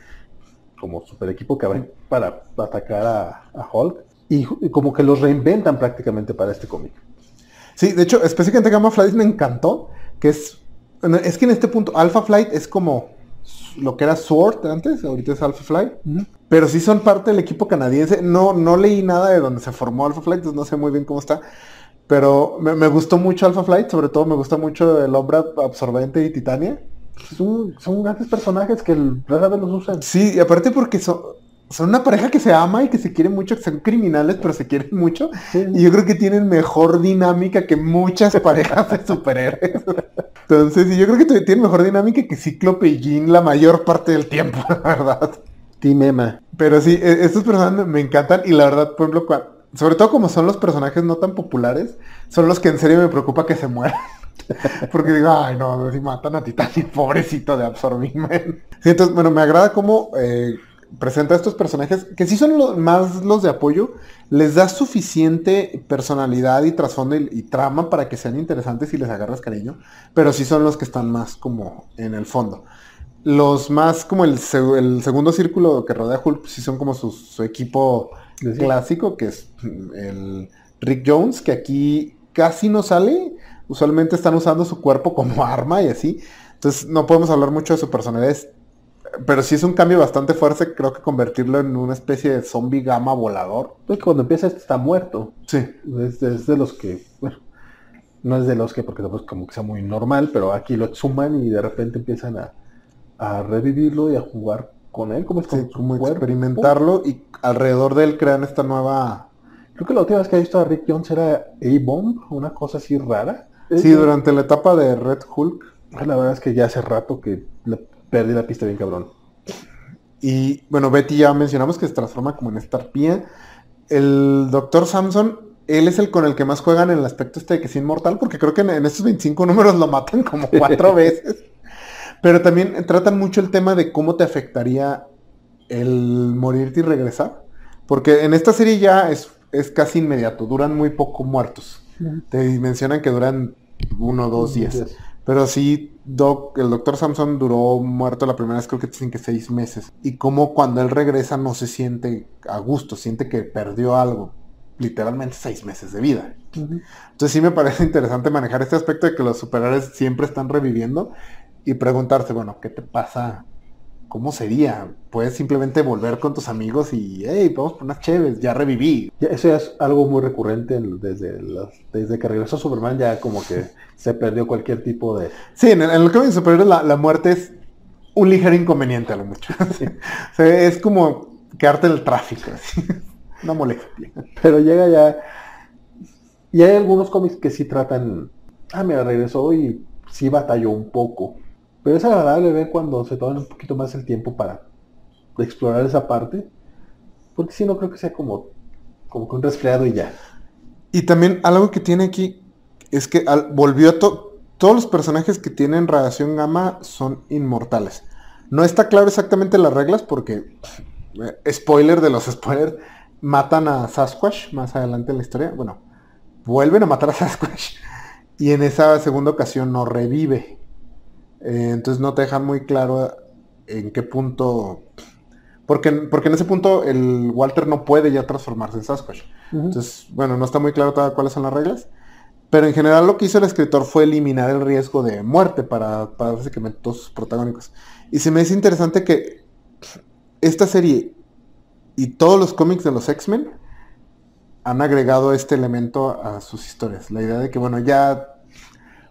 Speaker 1: como super equipo que va para atacar a, Hulk, y, como que los reinventan prácticamente para este cómic.
Speaker 2: Sí, de hecho, específicamente Gamma Flight me encantó, que es, es que en este punto Alpha Flight es como lo que era Sword antes, ahorita es Alpha Flight. pero sí son parte del equipo canadiense. No, no leí nada de donde se formó Alpha Flight, entonces no sé muy bien cómo está. Pero me, gustó mucho Alpha Flight, sobre todo me gusta mucho el hombre absorbente y Titania.
Speaker 1: Son, son grandes personajes que rara vez los usan.
Speaker 2: Sí, y aparte porque son, son una pareja que se ama y que se quiere mucho, que son criminales, pero se quieren mucho. Y yo creo que tienen mejor dinámica que muchas parejas de superhéroes. Entonces, yo creo que tienen mejor dinámica que Cíclope y Jean la mayor parte del tiempo, la verdad.
Speaker 1: Team Emma.
Speaker 2: Pero sí, e, estos personajes me encantan y la verdad, por ejemplo, sobre todo como son los personajes no tan populares, son los que en serio me preocupa que se mueran. Porque digo, ay no, si matan a Titanic, pobrecito de absorbirme. Sí, entonces, bueno, me agrada cómo eh, presenta a estos personajes, que sí son más los de apoyo, les da suficiente personalidad y trasfondo y, trama para que sean interesantes y les agarras cariño, pero sí son los que están más como en el fondo. Los más como el, segundo círculo que rodea a Hulk, sí son como su, equipo clásico, que es el Rick Jones, que aquí casi no sale, usualmente están usando su cuerpo como arma y así. Entonces no podemos hablar mucho de su personalidad pero sí es un cambio bastante fuerte, creo que convertirlo en una especie de zombie gama volador.
Speaker 1: Pues cuando empieza este está muerto.
Speaker 2: Sí.
Speaker 1: Es, de los que, bueno, no es de los que, porque es como que sea muy normal, pero aquí lo exhuman y de repente empiezan a, revivirlo y a jugar con él, como es
Speaker 2: como experimentarlo y alrededor de él crean esta nueva...
Speaker 1: Creo que la última vez que he visto a Rick Jones era A-Bomb, una cosa así rara.
Speaker 2: Sí, durante la etapa de Red Hulk.
Speaker 1: La verdad es que ya hace rato que perdí la pista bien cabrón.
Speaker 2: Y bueno, Betty ya mencionamos que se transforma como en Starpía. El Doctor Samson, él es el con el que más juegan en el aspecto este de que es inmortal, porque creo que en, estos 25 números lo matan como cuatro veces. Pero también tratan mucho el tema de cómo te afectaría el morirte y regresar. Porque en esta serie ya es, es casi inmediato, duran muy poco muertos. Te mencionan que duran uno o dos días. Pero sí, Doc, el doctor Samson duró muerto la primera vez, creo que dicen que seis meses. Y como cuando él regresa no se siente a gusto, siente que perdió algo. Literalmente seis meses de vida. Entonces sí me parece interesante manejar este aspecto de que los superhéroes siempre están reviviendo y preguntarse, bueno, ¿qué te pasa ¿cómo sería? Puedes simplemente volver con tus amigos y, hey, vamos por unas chéves, ya reviví.
Speaker 1: eso es algo muy recurrente desde, desde que regresó Superman, ya como que se perdió cualquier tipo de...
Speaker 2: Sí, en el, en el cómic superior la, la, muerte es un ligero inconveniente a lo mucho. es como quedarte en el tráfico, así. una molestia.
Speaker 1: Pero llega ya... Y hay algunos cómics que sí tratan, ah, mira, regresó y sí batalló un poco pero es agradable ver cuando se toman un poquito más el tiempo para explorar esa parte. Porque si no creo que sea como, como que un resfriado y ya.
Speaker 2: Y también algo que tiene aquí es que volvió a todos los personajes que tienen radiación gamma son inmortales. No está claro exactamente las reglas porque, eh, spoiler de los spoilers, matan a Sasquatch más adelante en la historia. Bueno, vuelven a matar a Sasquatch. Y en esa segunda ocasión no revive. Eh, entonces no te dejan muy claro en qué punto... Porque, porque en ese punto el Walter no puede ya transformarse en Sasquatch. Entonces, bueno, no está muy claro todavía cuáles son las reglas. Pero en general lo que hizo el escritor fue eliminar el riesgo de muerte para, para básicamente todos sus protagónicos. Y se me dice interesante que esta serie y todos los cómics de los X-Men han agregado este elemento a sus historias. La idea de que, bueno, ya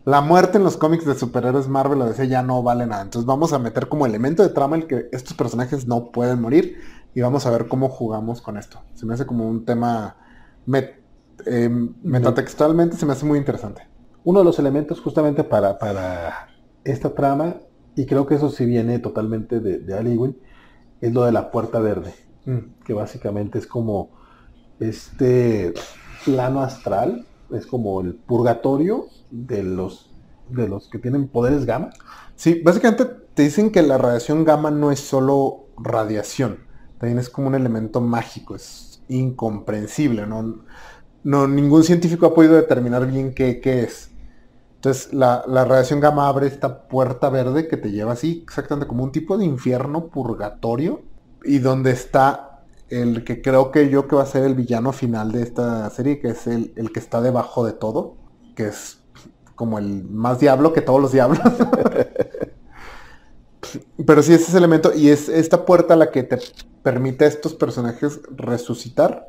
Speaker 2: la muerte en los cómics de superhéroes Marvel o DC ya no vale nada. Entonces vamos a meter como elemento de trama el que estos personajes no pueden morir y vamos a ver cómo jugamos con esto. Se me hace como un tema eh, metatextualmente, se me hace muy interesante.
Speaker 1: Uno de los elementos justamente para, para esta trama, y creo que eso sí viene totalmente de, de es lo de la puerta verde, mm. que básicamente es como este plano astral, es como el purgatorio de los, de los que tienen poderes gamma.
Speaker 2: Sí, básicamente te dicen que la radiación gamma no es solo radiación, también es como un elemento mágico, es incomprensible, no, no ningún científico ha podido determinar bien qué, es. Entonces la, la, radiación gamma abre esta puerta verde que te lleva así, exactamente como un tipo de infierno purgatorio, y donde está el que creo que yo que va a ser el villano final de esta serie, que es el, el que está debajo de todo, que es como el más diablo que todos los diablos. pero sí, es ese elemento y es esta puerta la que te permite a estos personajes resucitar,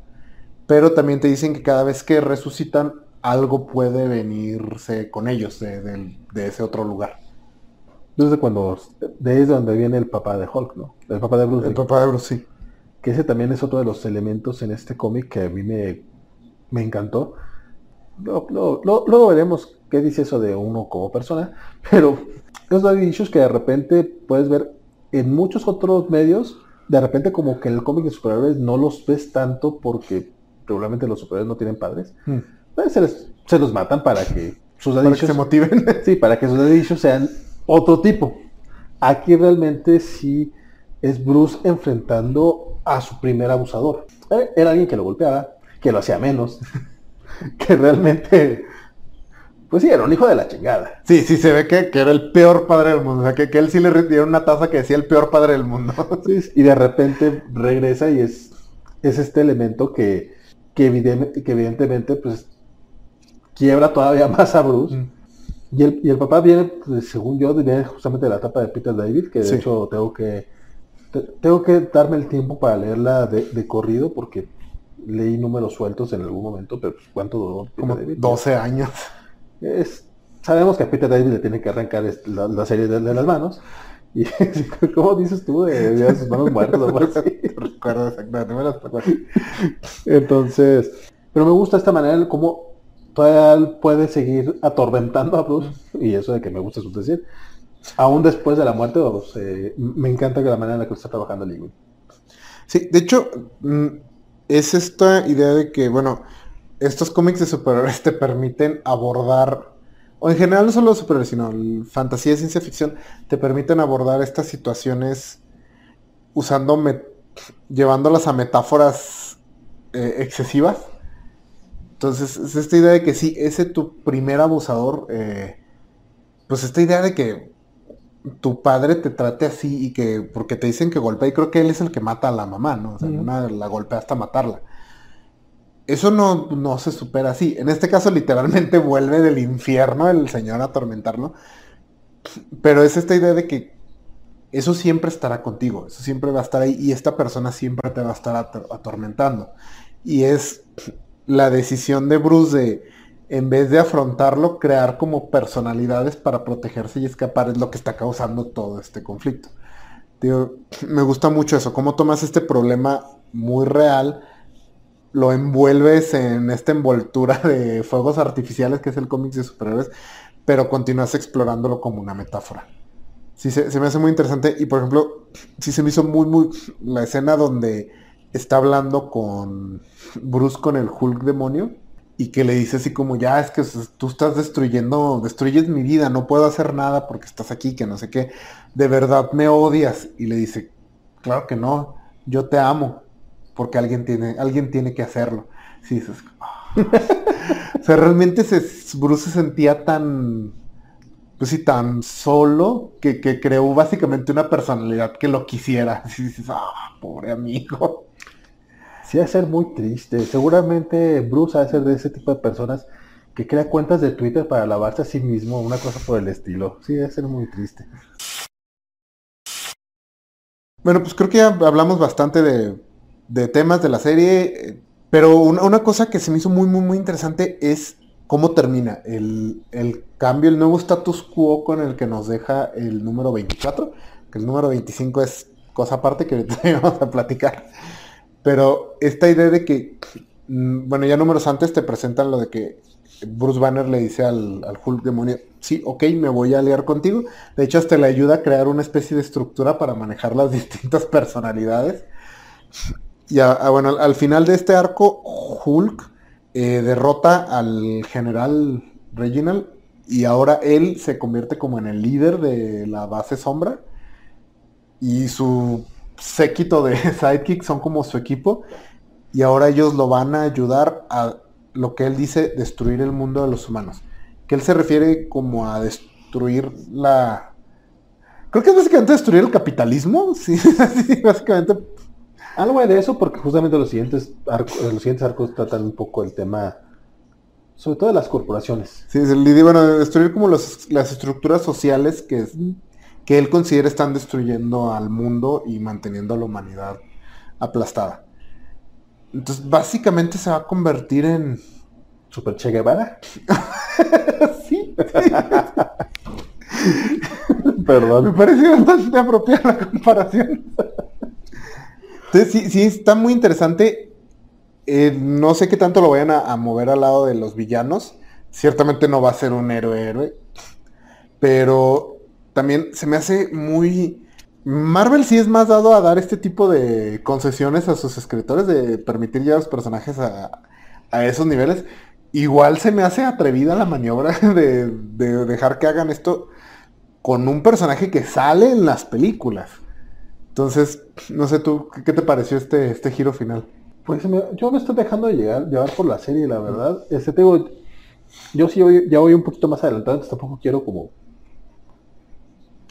Speaker 2: pero también te dicen que cada vez que resucitan algo puede venirse con ellos de, de ese otro lugar.
Speaker 1: Desde cuando, de ahí es donde viene el papá de Hulk, ¿no? El papá de Bruce.
Speaker 2: El papá de Bruce, sí.
Speaker 1: Que ese también es otro de los elementos en este cómic que a mí me, me encantó. Luego, veremos qué dice eso de uno como persona, pero esos dichos que de repente puedes ver en muchos otros medios, de repente como que en el cómic de superhéroes no los ves tanto porque regularmente los superhéroes no tienen padres. Hmm. Pues se, los matan para que sus
Speaker 2: dedichos se motiven.
Speaker 1: sí, para que sus dedichos sean otro tipo. Aquí realmente sí es Bruce enfrentando a su primer abusador. Eh, era alguien que lo golpeaba, que lo hacía menos, que realmente pues sí, era un hijo de la chingada.
Speaker 2: Sí, sí, se ve que, era el peor padre del mundo. O sea, que, que él sí le dieron una taza que decía el peor padre del mundo.
Speaker 1: y de repente regresa y es, es este elemento que, que, evidentemente, pues quiebra todavía más a Bruce. Mm. Y, el, y el, papá viene, pues, según yo, viene justamente de la etapa de Peter David, que de hecho tengo que tengo que darme el tiempo para leerla de, de corrido porque leí números sueltos en algún momento, pero pues, ¿cuánto duró?
Speaker 2: Como 12 años
Speaker 1: sabemos que a Peter David le tiene que arrancar la, serie de, las manos. Y ¿cómo dices tú de, sus manos muertas o recuerdo exactamente, Entonces, pero me gusta esta manera como todavía puede seguir atormentando a Bruce, y eso de que me gusta su decir, aún después de la muerte, me encanta que la manera en la que está trabajando Lewin.
Speaker 2: Sí, de hecho, mm, es esta idea de que, bueno, estos cómics de superhéroes te permiten abordar, o en general no solo superhéroes, sino fantasía y ciencia ficción, te permiten abordar estas situaciones usando, llevándolas a metáforas eh, excesivas. Entonces, es esta idea de que sí, ese tu primer abusador, eh, pues esta idea de que tu padre te trate así y que, porque te dicen que golpea, y creo que él es el que mata a la mamá, ¿no? O sea, una la golpea hasta matarla eso no, se supera así. En este caso, literalmente vuelve del infierno el Señor a atormentarlo. Pero es esta idea de que eso siempre estará contigo, eso siempre va a estar ahí y esta persona siempre te va a estar atormentando. Y es la decisión de Bruce de, en vez de afrontarlo, crear como personalidades para protegerse y escapar es lo que está causando todo este conflicto. me gusta mucho eso, cómo tomas este problema muy real lo envuelves en esta envoltura de fuegos artificiales que es el cómic de superhéroes, pero continúas explorándolo como una metáfora. Sí, se, me hace muy interesante y por ejemplo, sí se me hizo muy, muy la escena donde está hablando con Bruce con el Hulk demonio y que le dice así como, ya es que tú estás destruyendo, destruyes mi vida, no puedo hacer nada porque estás aquí, que no sé qué, de verdad me odias. Y le dice, claro que no, yo te amo porque alguien tiene, alguien tiene que hacerlo. Sí, ah". o sea, realmente se, Bruce se sentía tan, pues sí, tan solo que, creó básicamente una personalidad que lo quisiera. Así dices, ah, pobre amigo.
Speaker 1: Sí, a ser muy triste. Seguramente Bruce ha de ser de ese tipo de personas que crea cuentas de Twitter para alabarse a sí mismo, una cosa por el estilo. Sí, debe ser muy triste.
Speaker 2: Bueno, pues creo que ya hablamos bastante de, de temas de la serie, pero una, cosa que se me hizo muy, muy, muy interesante es cómo termina el, cambio, el nuevo status quo con el que nos deja el número 24, que el número 25 es cosa aparte que vamos a platicar. Pero esta idea de que, mm, bueno, ya números antes te presentan lo de que Bruce Banner le dice al, al, Hulk demonio, sí, ok, me voy a aliar contigo. De hecho, hasta le ayuda a crear una especie de estructura para manejar las distintas personalidades. Y bueno, al, final de este arco, Hulk eh, derrota al general Reginald y ahora él se convierte como en el líder de la base sombra y su séquito de sidekick son como su equipo y ahora ellos lo van a ayudar a lo que él dice destruir el mundo de los humanos. Que él se refiere como a destruir la... Creo que es básicamente destruir el capitalismo, sí, sí básicamente
Speaker 1: algo de eso porque justamente los siguientes arcos, los siguientes arcos tratan un poco el tema, sobre todo de las corporaciones.
Speaker 2: Sí, bueno, destruir como las estructuras sociales que, que él considera están destruyendo al mundo y manteniendo a la humanidad aplastada. Entonces, básicamente se va a convertir en...
Speaker 1: ¿Super Che Guevara?
Speaker 2: sí.
Speaker 1: Perdón.
Speaker 2: Me parece bastante apropiada la comparación. Entonces, sí, sí, está muy interesante. Eh, no sé qué tanto lo vayan a, mover al lado de los villanos. Ciertamente no va a ser un héroe héroe. Pero también se me hace muy... Marvel sí es más dado a dar este tipo de concesiones a sus escritores, de permitir ya a los personajes a, a esos niveles. Igual se me hace atrevida la maniobra de, de dejar que hagan esto con un personaje que sale en las películas. Entonces, no sé tú, ¿qué te pareció este, este giro final?
Speaker 1: Pues me, yo me estoy dejando de llegar, llevar por la serie, la verdad. Este, tengo, yo sí voy, ya voy un poquito más adelantado, entonces tampoco quiero como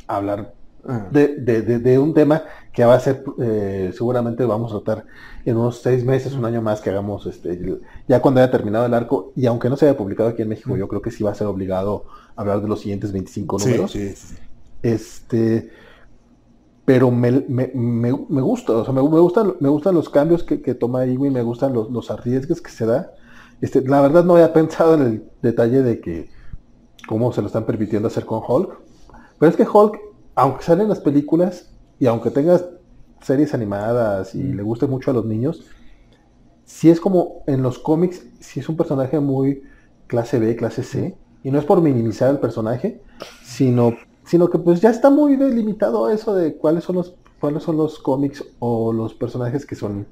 Speaker 1: hablar ah. de, de, de, de, un tema que va a ser, eh, seguramente vamos a tratar en unos seis meses, un año más que hagamos, este, ya cuando haya terminado el arco, y aunque no se haya publicado aquí en México, mm. yo creo que sí va a ser obligado hablar de los siguientes 25 números.
Speaker 2: Sí, sí, sí.
Speaker 1: Este, pero me, me, me, me gusta, o sea, me, gustan, me gustan los cambios que, que toma Ewing, me gustan los, los, arriesgues que se da. Este, la verdad no había pensado en el detalle de que cómo se lo están permitiendo hacer con Hulk. Pero es que Hulk, aunque sale en las películas y aunque tengas series animadas y le guste mucho a los niños, si es como en los cómics, si es un personaje muy clase B, clase C, y no es por minimizar el personaje, sino, sino que pues ya está muy delimitado eso de cuáles son los, cuáles son los cómics o los personajes que son,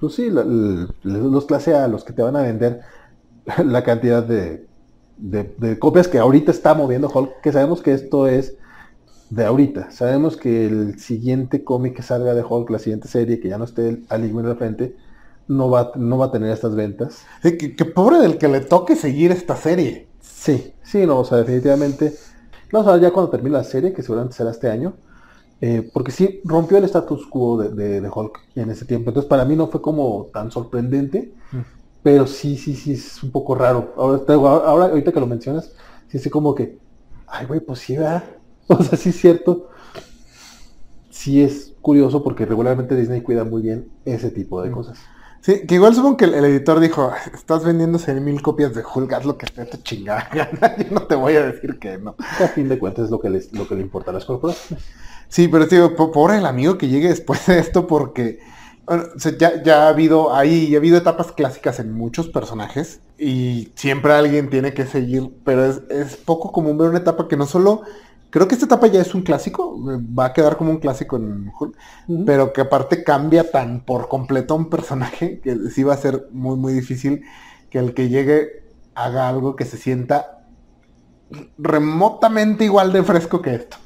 Speaker 1: pues sí, los clase A, los que te van a vender la cantidad de, de, de, copias que ahorita está moviendo Hulk, que sabemos que esto es de ahorita. Sabemos que el siguiente cómic que salga de Hulk, la siguiente serie, que ya no esté al en la frente, no va, no va a tener estas ventas.
Speaker 2: Sí, que, que, pobre del que le toque seguir esta serie.
Speaker 1: Sí, sí, no, o sea, definitivamente. Vamos a ver ya cuando termine la serie, que seguramente será este año. Eh, porque sí rompió el status quo de, de, de, Hulk en ese tiempo. Entonces para mí no fue como tan sorprendente. Mm. Pero sí, sí, sí, es un poco raro. Ahora, ahora ahorita que lo mencionas, sí, sí, como que, ay, güey, pues sí, ¿verdad? O sea, sí es cierto. Sí es curioso porque regularmente Disney cuida muy bien ese tipo de cosas.
Speaker 2: Sí, que igual supongo que el, el editor dijo, estás vendiendo seis mil copias de Hulk, haz lo que esté te chingada Yo no te voy a decir que no.
Speaker 1: A fin de cuentas es lo que, les, lo que le importa a las corporaciones.
Speaker 2: Sí, pero digo, pobre el amigo que llegue después de esto porque bueno, o sea, ya, ya, ha habido ahí, ha habido etapas clásicas en muchos personajes y siempre alguien tiene que seguir, pero es, es poco común ver una etapa que no solo Creo que esta etapa ya es un clásico, va a quedar como un clásico en Hulk, uh -huh. pero que aparte cambia tan por completo a un personaje que sí va a ser muy, muy difícil que el que llegue haga algo que se sienta remotamente igual de fresco que esto.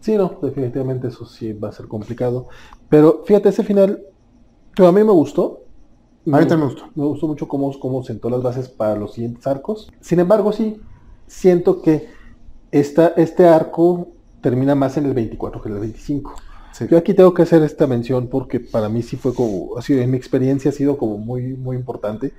Speaker 1: Sí, no, definitivamente eso sí va a ser complicado. Pero fíjate, ese final, a mí me gustó.
Speaker 2: A mí también me gustó.
Speaker 1: Me gustó mucho cómo, cómo sentó las bases para los siguientes arcos. Sin embargo, sí, siento que esta, este arco termina más en el 24 que en el 25. Sí. Yo aquí tengo que hacer esta mención porque para mí sí fue como, ha sido, en mi experiencia ha sido como muy, muy importante.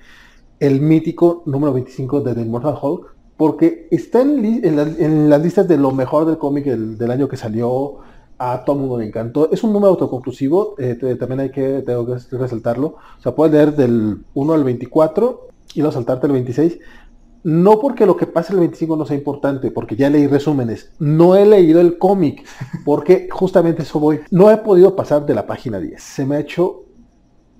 Speaker 1: El mítico número 25 de The Immortal Hulk, porque está en, en, la, en las listas de lo mejor del cómic del, del, año que salió, a todo el mundo le encantó. Es un número autoconclusivo, eh, también hay que, tengo que resaltarlo. O sea, puedes leer del 1 al 24 y luego saltarte el 26 no porque lo que pasa en el 25 no sea importante, porque ya leí resúmenes, no he leído el cómic, porque justamente eso voy. No he podido pasar de la página 10. Se me ha hecho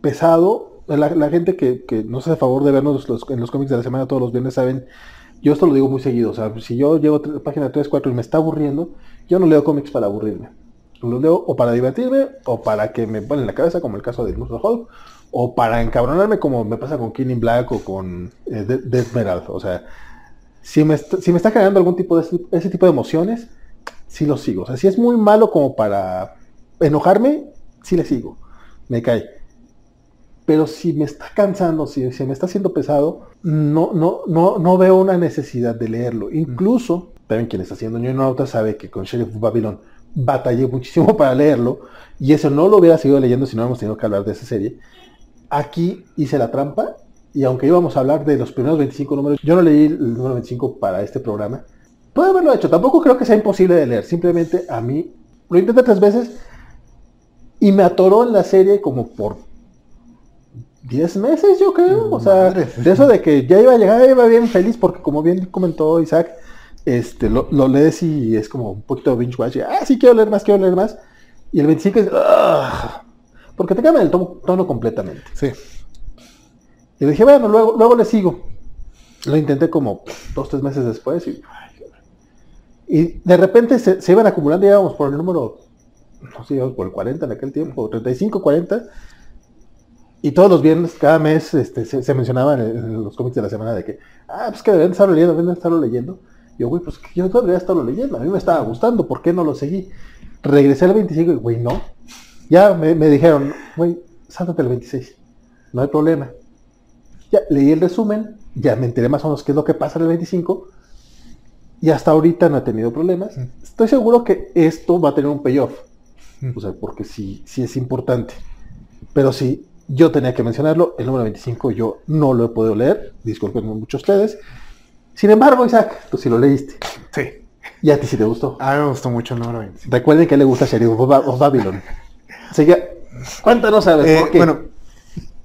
Speaker 1: pesado. La, gente que, que nos hace favor de vernos en los cómics de la semana todos los viernes saben, yo esto lo digo muy seguido. O sea, si yo llego a página 3, 4 y me está aburriendo, yo no leo cómics para aburrirme. Los leo o para divertirme o para que me ponen la cabeza, como el caso de Monster Hulk, o para encabronarme como me pasa con King Black o con eh, Death Metal. O sea, si me, si me está generando algún tipo de ese, ese, tipo de emociones, sí lo sigo. O sea, si es muy malo como para enojarme, sí le sigo. Me cae. Pero si me está cansando, si, si me está haciendo pesado, no, no, no, no veo una necesidad de leerlo. Incluso, también quien está haciendo New Nauta sabe que con Sheriff of Babylon batallé muchísimo para leerlo. Y eso no lo hubiera seguido leyendo si no hemos tenido que hablar de esa serie aquí hice la trampa y aunque íbamos a hablar de los primeros 25 números, yo no leí el número 25 para este programa, Puede haberlo hecho. Tampoco creo que sea imposible de leer. Simplemente a mí lo intenté tres veces y me atoró en la serie como por 10 meses, yo creo. O sea, de eso de que ya iba a llegar, iba bien feliz, porque como bien comentó Isaac, este, lo, lees y es como un poquito binge watch. ah, sí, quiero leer más, quiero leer más. Y el 25 es, ah", porque te cambia el tono, completamente.
Speaker 2: Sí.
Speaker 1: Y dije, bueno, luego, luego le sigo. Lo intenté como dos, tres meses después y, y de repente se, se iban acumulando, íbamos por el número, no sé, por el 40 en aquel tiempo, 35, 40 y todos los viernes, cada mes, este, se, mencionaba en, los cómics de la semana de que, ah, pues que deben estarlo leyendo, deben estarlo leyendo. yo, güey, pues que yo debería estarlo leyendo, a mí me estaba gustando, ¿por qué no lo seguí? Regresé al 25 y, güey, no. Ya me, dijeron, güey, sáltate el 26, no hay problema. Ya leí el resumen, ya me enteré más o menos qué es lo que pasa en el 25, y hasta ahorita no he tenido problemas. Estoy seguro que esto va a tener un payoff, o sea, porque sí, sí es importante. Pero sí, yo tenía que mencionarlo, el número 25 yo no lo he podido leer, disculpen mucho ustedes. Sin embargo, Isaac, tú sí lo leíste.
Speaker 2: Sí.
Speaker 1: Y a ti sí te gustó.
Speaker 2: A mí me gustó mucho el número 25.
Speaker 1: Recuerden que le gusta Sheriff of Babylon. Así que, cuéntanos a ver,
Speaker 2: eh, Bueno,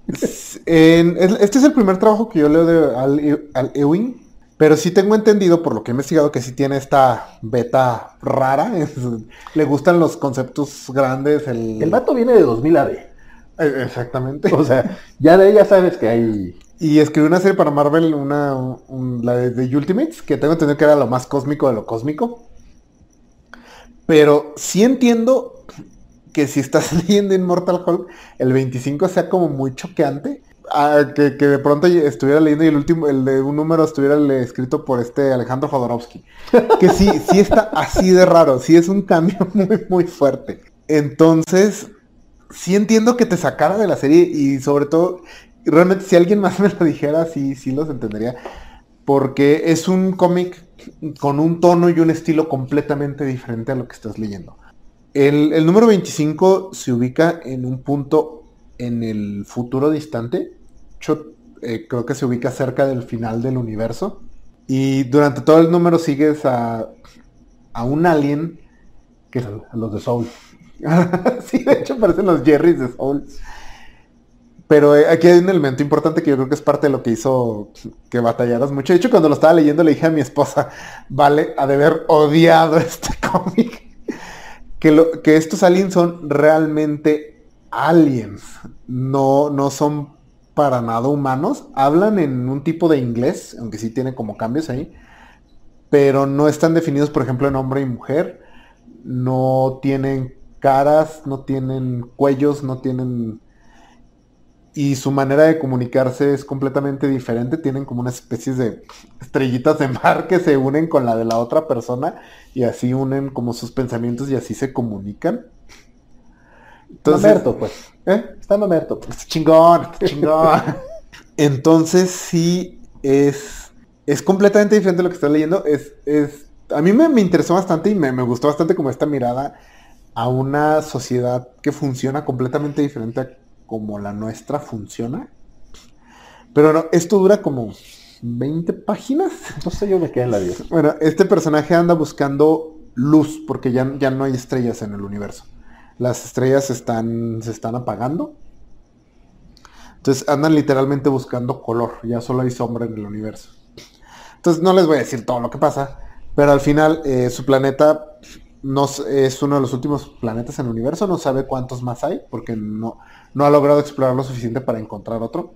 Speaker 2: este es el primer trabajo que yo leo de Al, Al Ewing, pero sí tengo entendido, por lo que he investigado, que sí tiene esta beta rara. le gustan los conceptos grandes. El,
Speaker 1: el vato viene de 2000 AD.
Speaker 2: Eh, exactamente.
Speaker 1: O sea, ya de ella sabes que hay.
Speaker 2: Y escribí una serie para Marvel, una, la de, Ultimates, que tengo entendido que era lo más cósmico de lo cósmico. Pero sí entiendo que si estás leyendo Immortal Hulk, el 25 sea como muy choqueante. que, de pronto estuviera leyendo y el último, el de un número estuviera escrito por este Alejandro Jodorowsky. Que sí, sí está así de raro, sí es un cambio muy, muy fuerte. Entonces, sí entiendo que te sacara de la serie y sobre todo, realmente si alguien más me lo dijera, sí, sí los entendería. Porque es un cómic con un tono y un estilo completamente diferente a lo que estás leyendo. El, número 25 se ubica en un punto en el futuro distante. Yo eh, creo que se ubica cerca del final del universo. Y durante todo el número sigues a, a un alien que es los de Soul sí, de hecho parecen los Jerrys de Soul. Pero eh, aquí hay un elemento importante que yo creo que es parte de lo que hizo que batallaras mucho. De hecho, cuando lo estaba leyendo le dije a mi esposa, vale, a de haber odiado este cómic. Que, estos aliens son realmente aliens. No, no son para nada humanos. Hablan en un tipo de inglés, aunque sí tiene como cambios ahí. Pero no están definidos, por ejemplo, en hombre y mujer. No tienen caras, no tienen cuellos, no tienen... Y su manera de comunicarse es completamente diferente. Tienen como una especie de estrellitas de mar que se unen con la de la otra persona y así unen como sus pensamientos y así se comunican.
Speaker 1: Entonces, mamerto, pues. ¿Eh? Está mamerto. Pues.
Speaker 2: Chingón, chingón. Entonces sí es, es completamente diferente lo que estoy leyendo. Es, es, a mí me, interesó bastante y me, me, gustó bastante como esta mirada a una sociedad que funciona completamente diferente a como la nuestra funciona. Pero no, esto dura como 20 páginas.
Speaker 1: No sé, yo me quedé en la vida.
Speaker 2: Bueno, este personaje anda buscando luz porque ya, ya no hay estrellas en el universo. Las estrellas están, se están apagando. Entonces andan literalmente buscando color. Ya solo hay sombra en el universo. Entonces no les voy a decir todo lo que pasa. Pero al final eh, su planeta no, es uno de los últimos planetas en el universo, no sabe cuántos más hay, porque no, no ha logrado explorar lo suficiente para encontrar otro.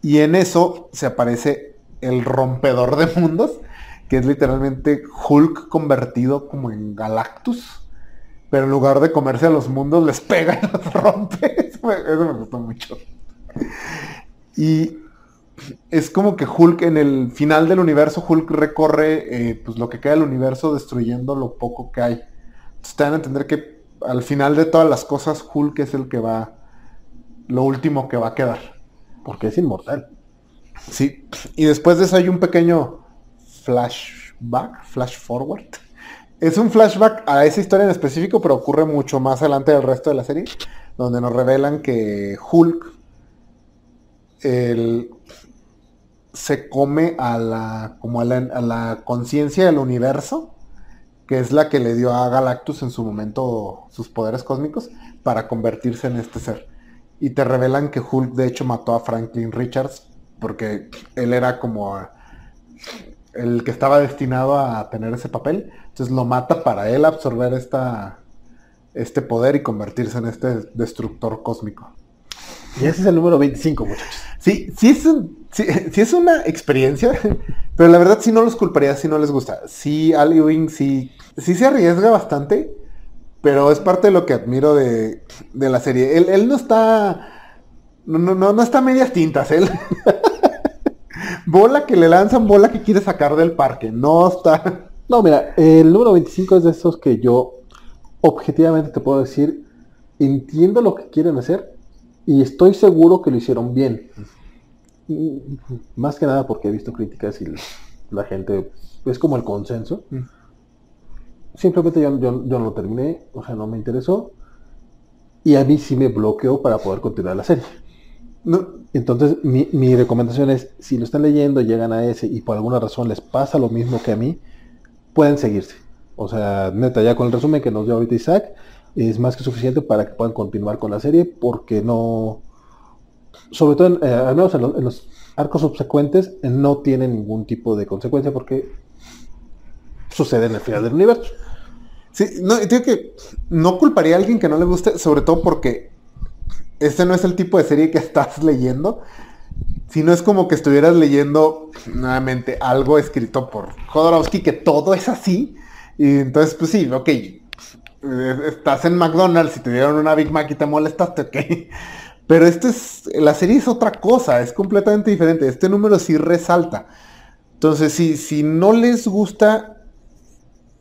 Speaker 2: Y en eso se aparece el rompedor de mundos, que es literalmente Hulk convertido como en Galactus. Pero en lugar de comerse a los mundos, les pega y los rompe. Eso me, gustó mucho. Y es como que Hulk en el final del universo, Hulk recorre eh, pues lo que queda del universo destruyendo lo poco que hay. Entonces te van a entender que al final de todas las cosas, Hulk es el que va, lo último que va a quedar.
Speaker 1: Porque es inmortal.
Speaker 2: Sí, y después de eso hay un pequeño flashback, flash forward. Es un flashback a esa historia en específico, pero ocurre mucho más adelante del resto de la serie, donde nos revelan que Hulk se come a la, como la, a la conciencia del universo, que es la que le dio a Galactus en su momento sus poderes cósmicos, para convertirse en este ser. Y te revelan que Hulk de hecho mató a Franklin Richards, porque él era como el que estaba destinado a tener ese papel. Entonces lo mata para él absorber esta, este poder y convertirse en este destructor cósmico.
Speaker 1: Y ese es el número 25, muchachos.
Speaker 2: Sí, sí es, sí, es una experiencia, pero la verdad sí no los culparía si no les gusta. Sí, Al Ewing sí, sí se arriesga bastante, pero es parte de lo que admiro de, de la serie. Él, él, no está... No, no, no, no está medias tintas, él. bola que le lanzan, bola que quiere sacar del parque. No está.
Speaker 1: No, mira, el número 25 es de esos que yo objetivamente te puedo decir, entiendo lo que quieren hacer y estoy seguro que lo hicieron bien. Más que nada porque he visto críticas y la gente es como el consenso. Simplemente yo, yo, no lo terminé, o sea, no me interesó. Y a mí sí me bloqueó para poder continuar la serie. Entonces, mi, mi, recomendación es, si lo están leyendo, llegan a ese y por alguna razón les pasa lo mismo que a mí, pueden seguirse. O sea, neta, ya con el resumen que nos dio ahorita Isaac, es más que suficiente para que puedan continuar con la serie, porque no, sobre todo, en, eh, al menos en, los arcos subsecuentes, no tiene ningún tipo de consecuencia porque sucede en el final del universo.
Speaker 2: Sí, no, digo que no culparía a alguien que no le guste, sobre todo porque este no es el tipo de serie que estás leyendo, sino es como que estuvieras leyendo nuevamente algo escrito por Jodorowsky, que todo es así. Y entonces, pues sí, ok, estás en McDonald's y te dieron una Big Mac y te molestaste, ok. Pero esto es, la serie es otra cosa, es completamente diferente. Este número sí resalta. Entonces, si, si no les gusta,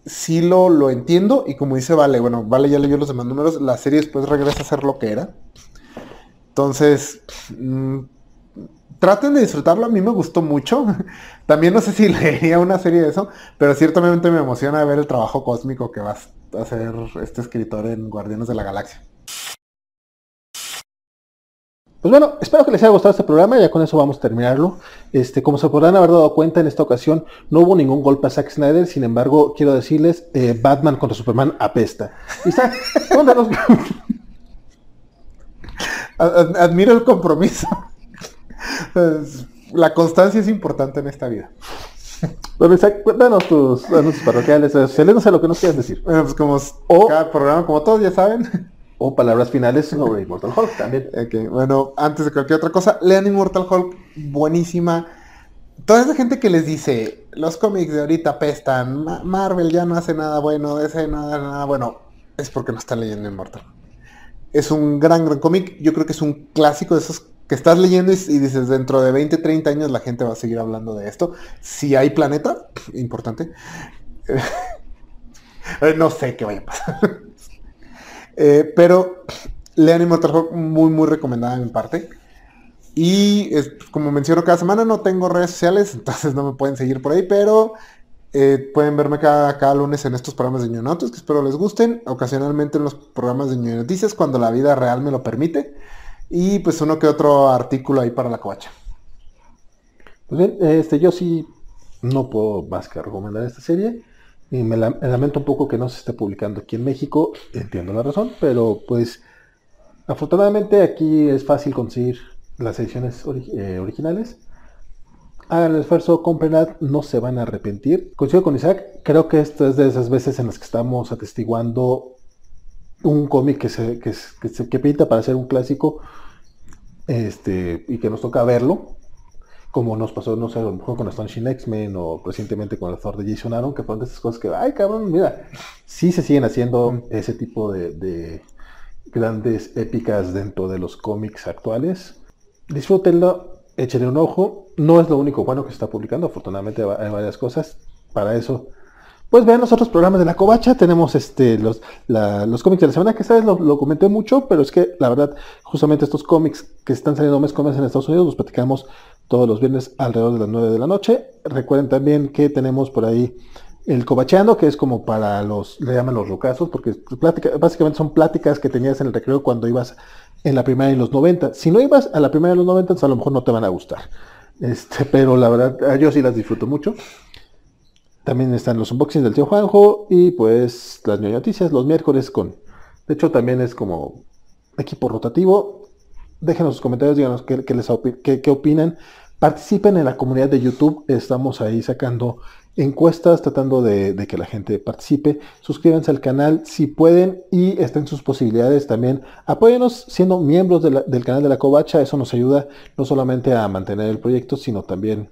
Speaker 2: sí lo, lo entiendo. Y como dice Vale, bueno, Vale ya leyó los demás números, la serie después regresa a ser lo que era. Entonces, mmm, traten de disfrutarlo, a mí me gustó mucho. También no sé si leería una serie de eso, pero ciertamente me emociona ver el trabajo cósmico que va a hacer este escritor en Guardianes de la Galaxia.
Speaker 1: Pues bueno, espero que les haya gustado este programa, ya con eso vamos a terminarlo. Este, como se podrán haber dado cuenta, en esta ocasión no hubo ningún golpe a Zack Snyder, sin embargo, quiero decirles, eh, Batman contra Superman apesta.
Speaker 2: Admiro el compromiso. La constancia es importante en esta vida.
Speaker 1: Bueno, cuéntanos tus anuncios parroquiales, no sé lo que nos quieras decir.
Speaker 2: Bueno, pues como cada programa, como todos ya saben.
Speaker 1: O palabras finales sobre Immortal Hulk también.
Speaker 2: bueno, antes de cualquier otra cosa, lean Immortal Hulk, buenísima. Toda esa gente que les dice, los cómics de ahorita pestan, Marvel ya no hace nada bueno, ese nada, nada bueno, es porque no están leyendo Immortal. Es un gran, gran cómic, yo creo que es un clásico de esos que estás leyendo y, dices, dentro de 20, 30 años la gente va a seguir hablando de esto. Si hay planeta, importante. no sé qué vaya a pasar. Eh, pero lean Immortal Hulk muy, muy recomendada en parte. Y como menciono cada semana, no tengo redes sociales, entonces no me pueden seguir por ahí, pero eh, pueden verme cada, cada, lunes en estos programas de Ñonotes, que espero les gusten. Ocasionalmente en los programas de Ño Noticias, cuando la vida real me lo permite. Y pues uno que otro artículo ahí para la covacha.
Speaker 1: Pues bien, este, yo sí no puedo más que recomendar esta serie. Y me, lamento un poco que no se esté publicando aquí en México, entiendo la razón, pero pues afortunadamente aquí es fácil conseguir las ediciones eh, originales. Hagan el esfuerzo, comprenad, no se van a arrepentir. Coincido con Isaac, creo que esto es de esas veces en las que estamos atestiguando un cómic que se, que, que, pinta para ser un clásico este, y que nos toca verlo, como nos pasó, no sé, a lo mejor con Astonishing X-Men o recientemente con el Thor de Jason Aaron, que fueron de esas cosas que, ay cabrón, mira, sí se siguen haciendo ese tipo de, grandes épicas dentro de los cómics actuales. Disfrútenlo, échenle un ojo. No es lo único bueno que se está publicando, afortunadamente hay varias cosas. Para eso pues vean los otros programas de la covacha, tenemos este los, los cómics de la semana, que sabes, lo, lo, comenté mucho, pero es que la verdad, justamente estos cómics que están saliendo mes con mes en Estados Unidos, los platicamos todos los viernes alrededor de las 9 de la noche. Recuerden también que tenemos por ahí el cobacheando, que es como para los, le llaman los rocazos, porque básicamente son pláticas que tenías en el recreo cuando ibas en la primera y los 90. Si no ibas a la primera de los 90, a lo mejor no te van a gustar. Este, pero la verdad, yo sí las disfruto mucho. También están los unboxings del tío Juanjo y pues las noticias los miércoles con... De hecho, también es como equipo rotativo. Déjenos sus comentarios, díganos qué, les qué opinan. Participen en la comunidad de YouTube. Estamos ahí sacando encuestas, tratando de, que la gente participe. Suscríbanse al canal si pueden y estén sus posibilidades también. Apóyenos siendo miembros del canal de la Covacha. Eso nos ayuda no solamente a mantener el proyecto, sino también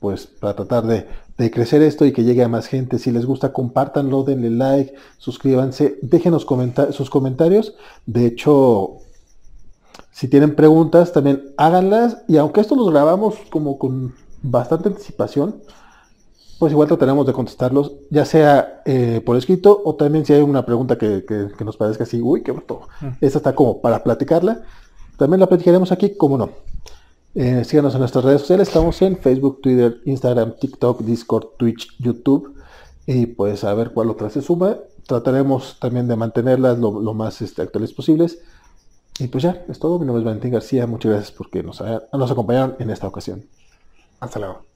Speaker 1: pues para tratar de, crecer esto y que llegue a más gente. Si les gusta, compártanlo, denle like, suscríbanse, déjenos sus comentarios. De hecho, si tienen preguntas, también háganlas. Y aunque esto los grabamos como con bastante anticipación, pues igual trataremos de contestarlos, ya sea eh, por escrito o también si hay una pregunta que, nos parezca así, uy, qué bruto. Mm. Esta está como para platicarla. También la platicaremos aquí, como no. Eh, síganos en nuestras redes sociales, estamos en Facebook, Twitter, Instagram, TikTok, Discord, Twitch, YouTube. Y pues a ver cuál otra se suma. Trataremos también de mantenerlas lo, más este, actuales posibles. Y pues ya, es todo. Mi nombre es Valentín García. Muchas gracias porque nos, nos acompañaron en esta ocasión.
Speaker 2: Hasta luego.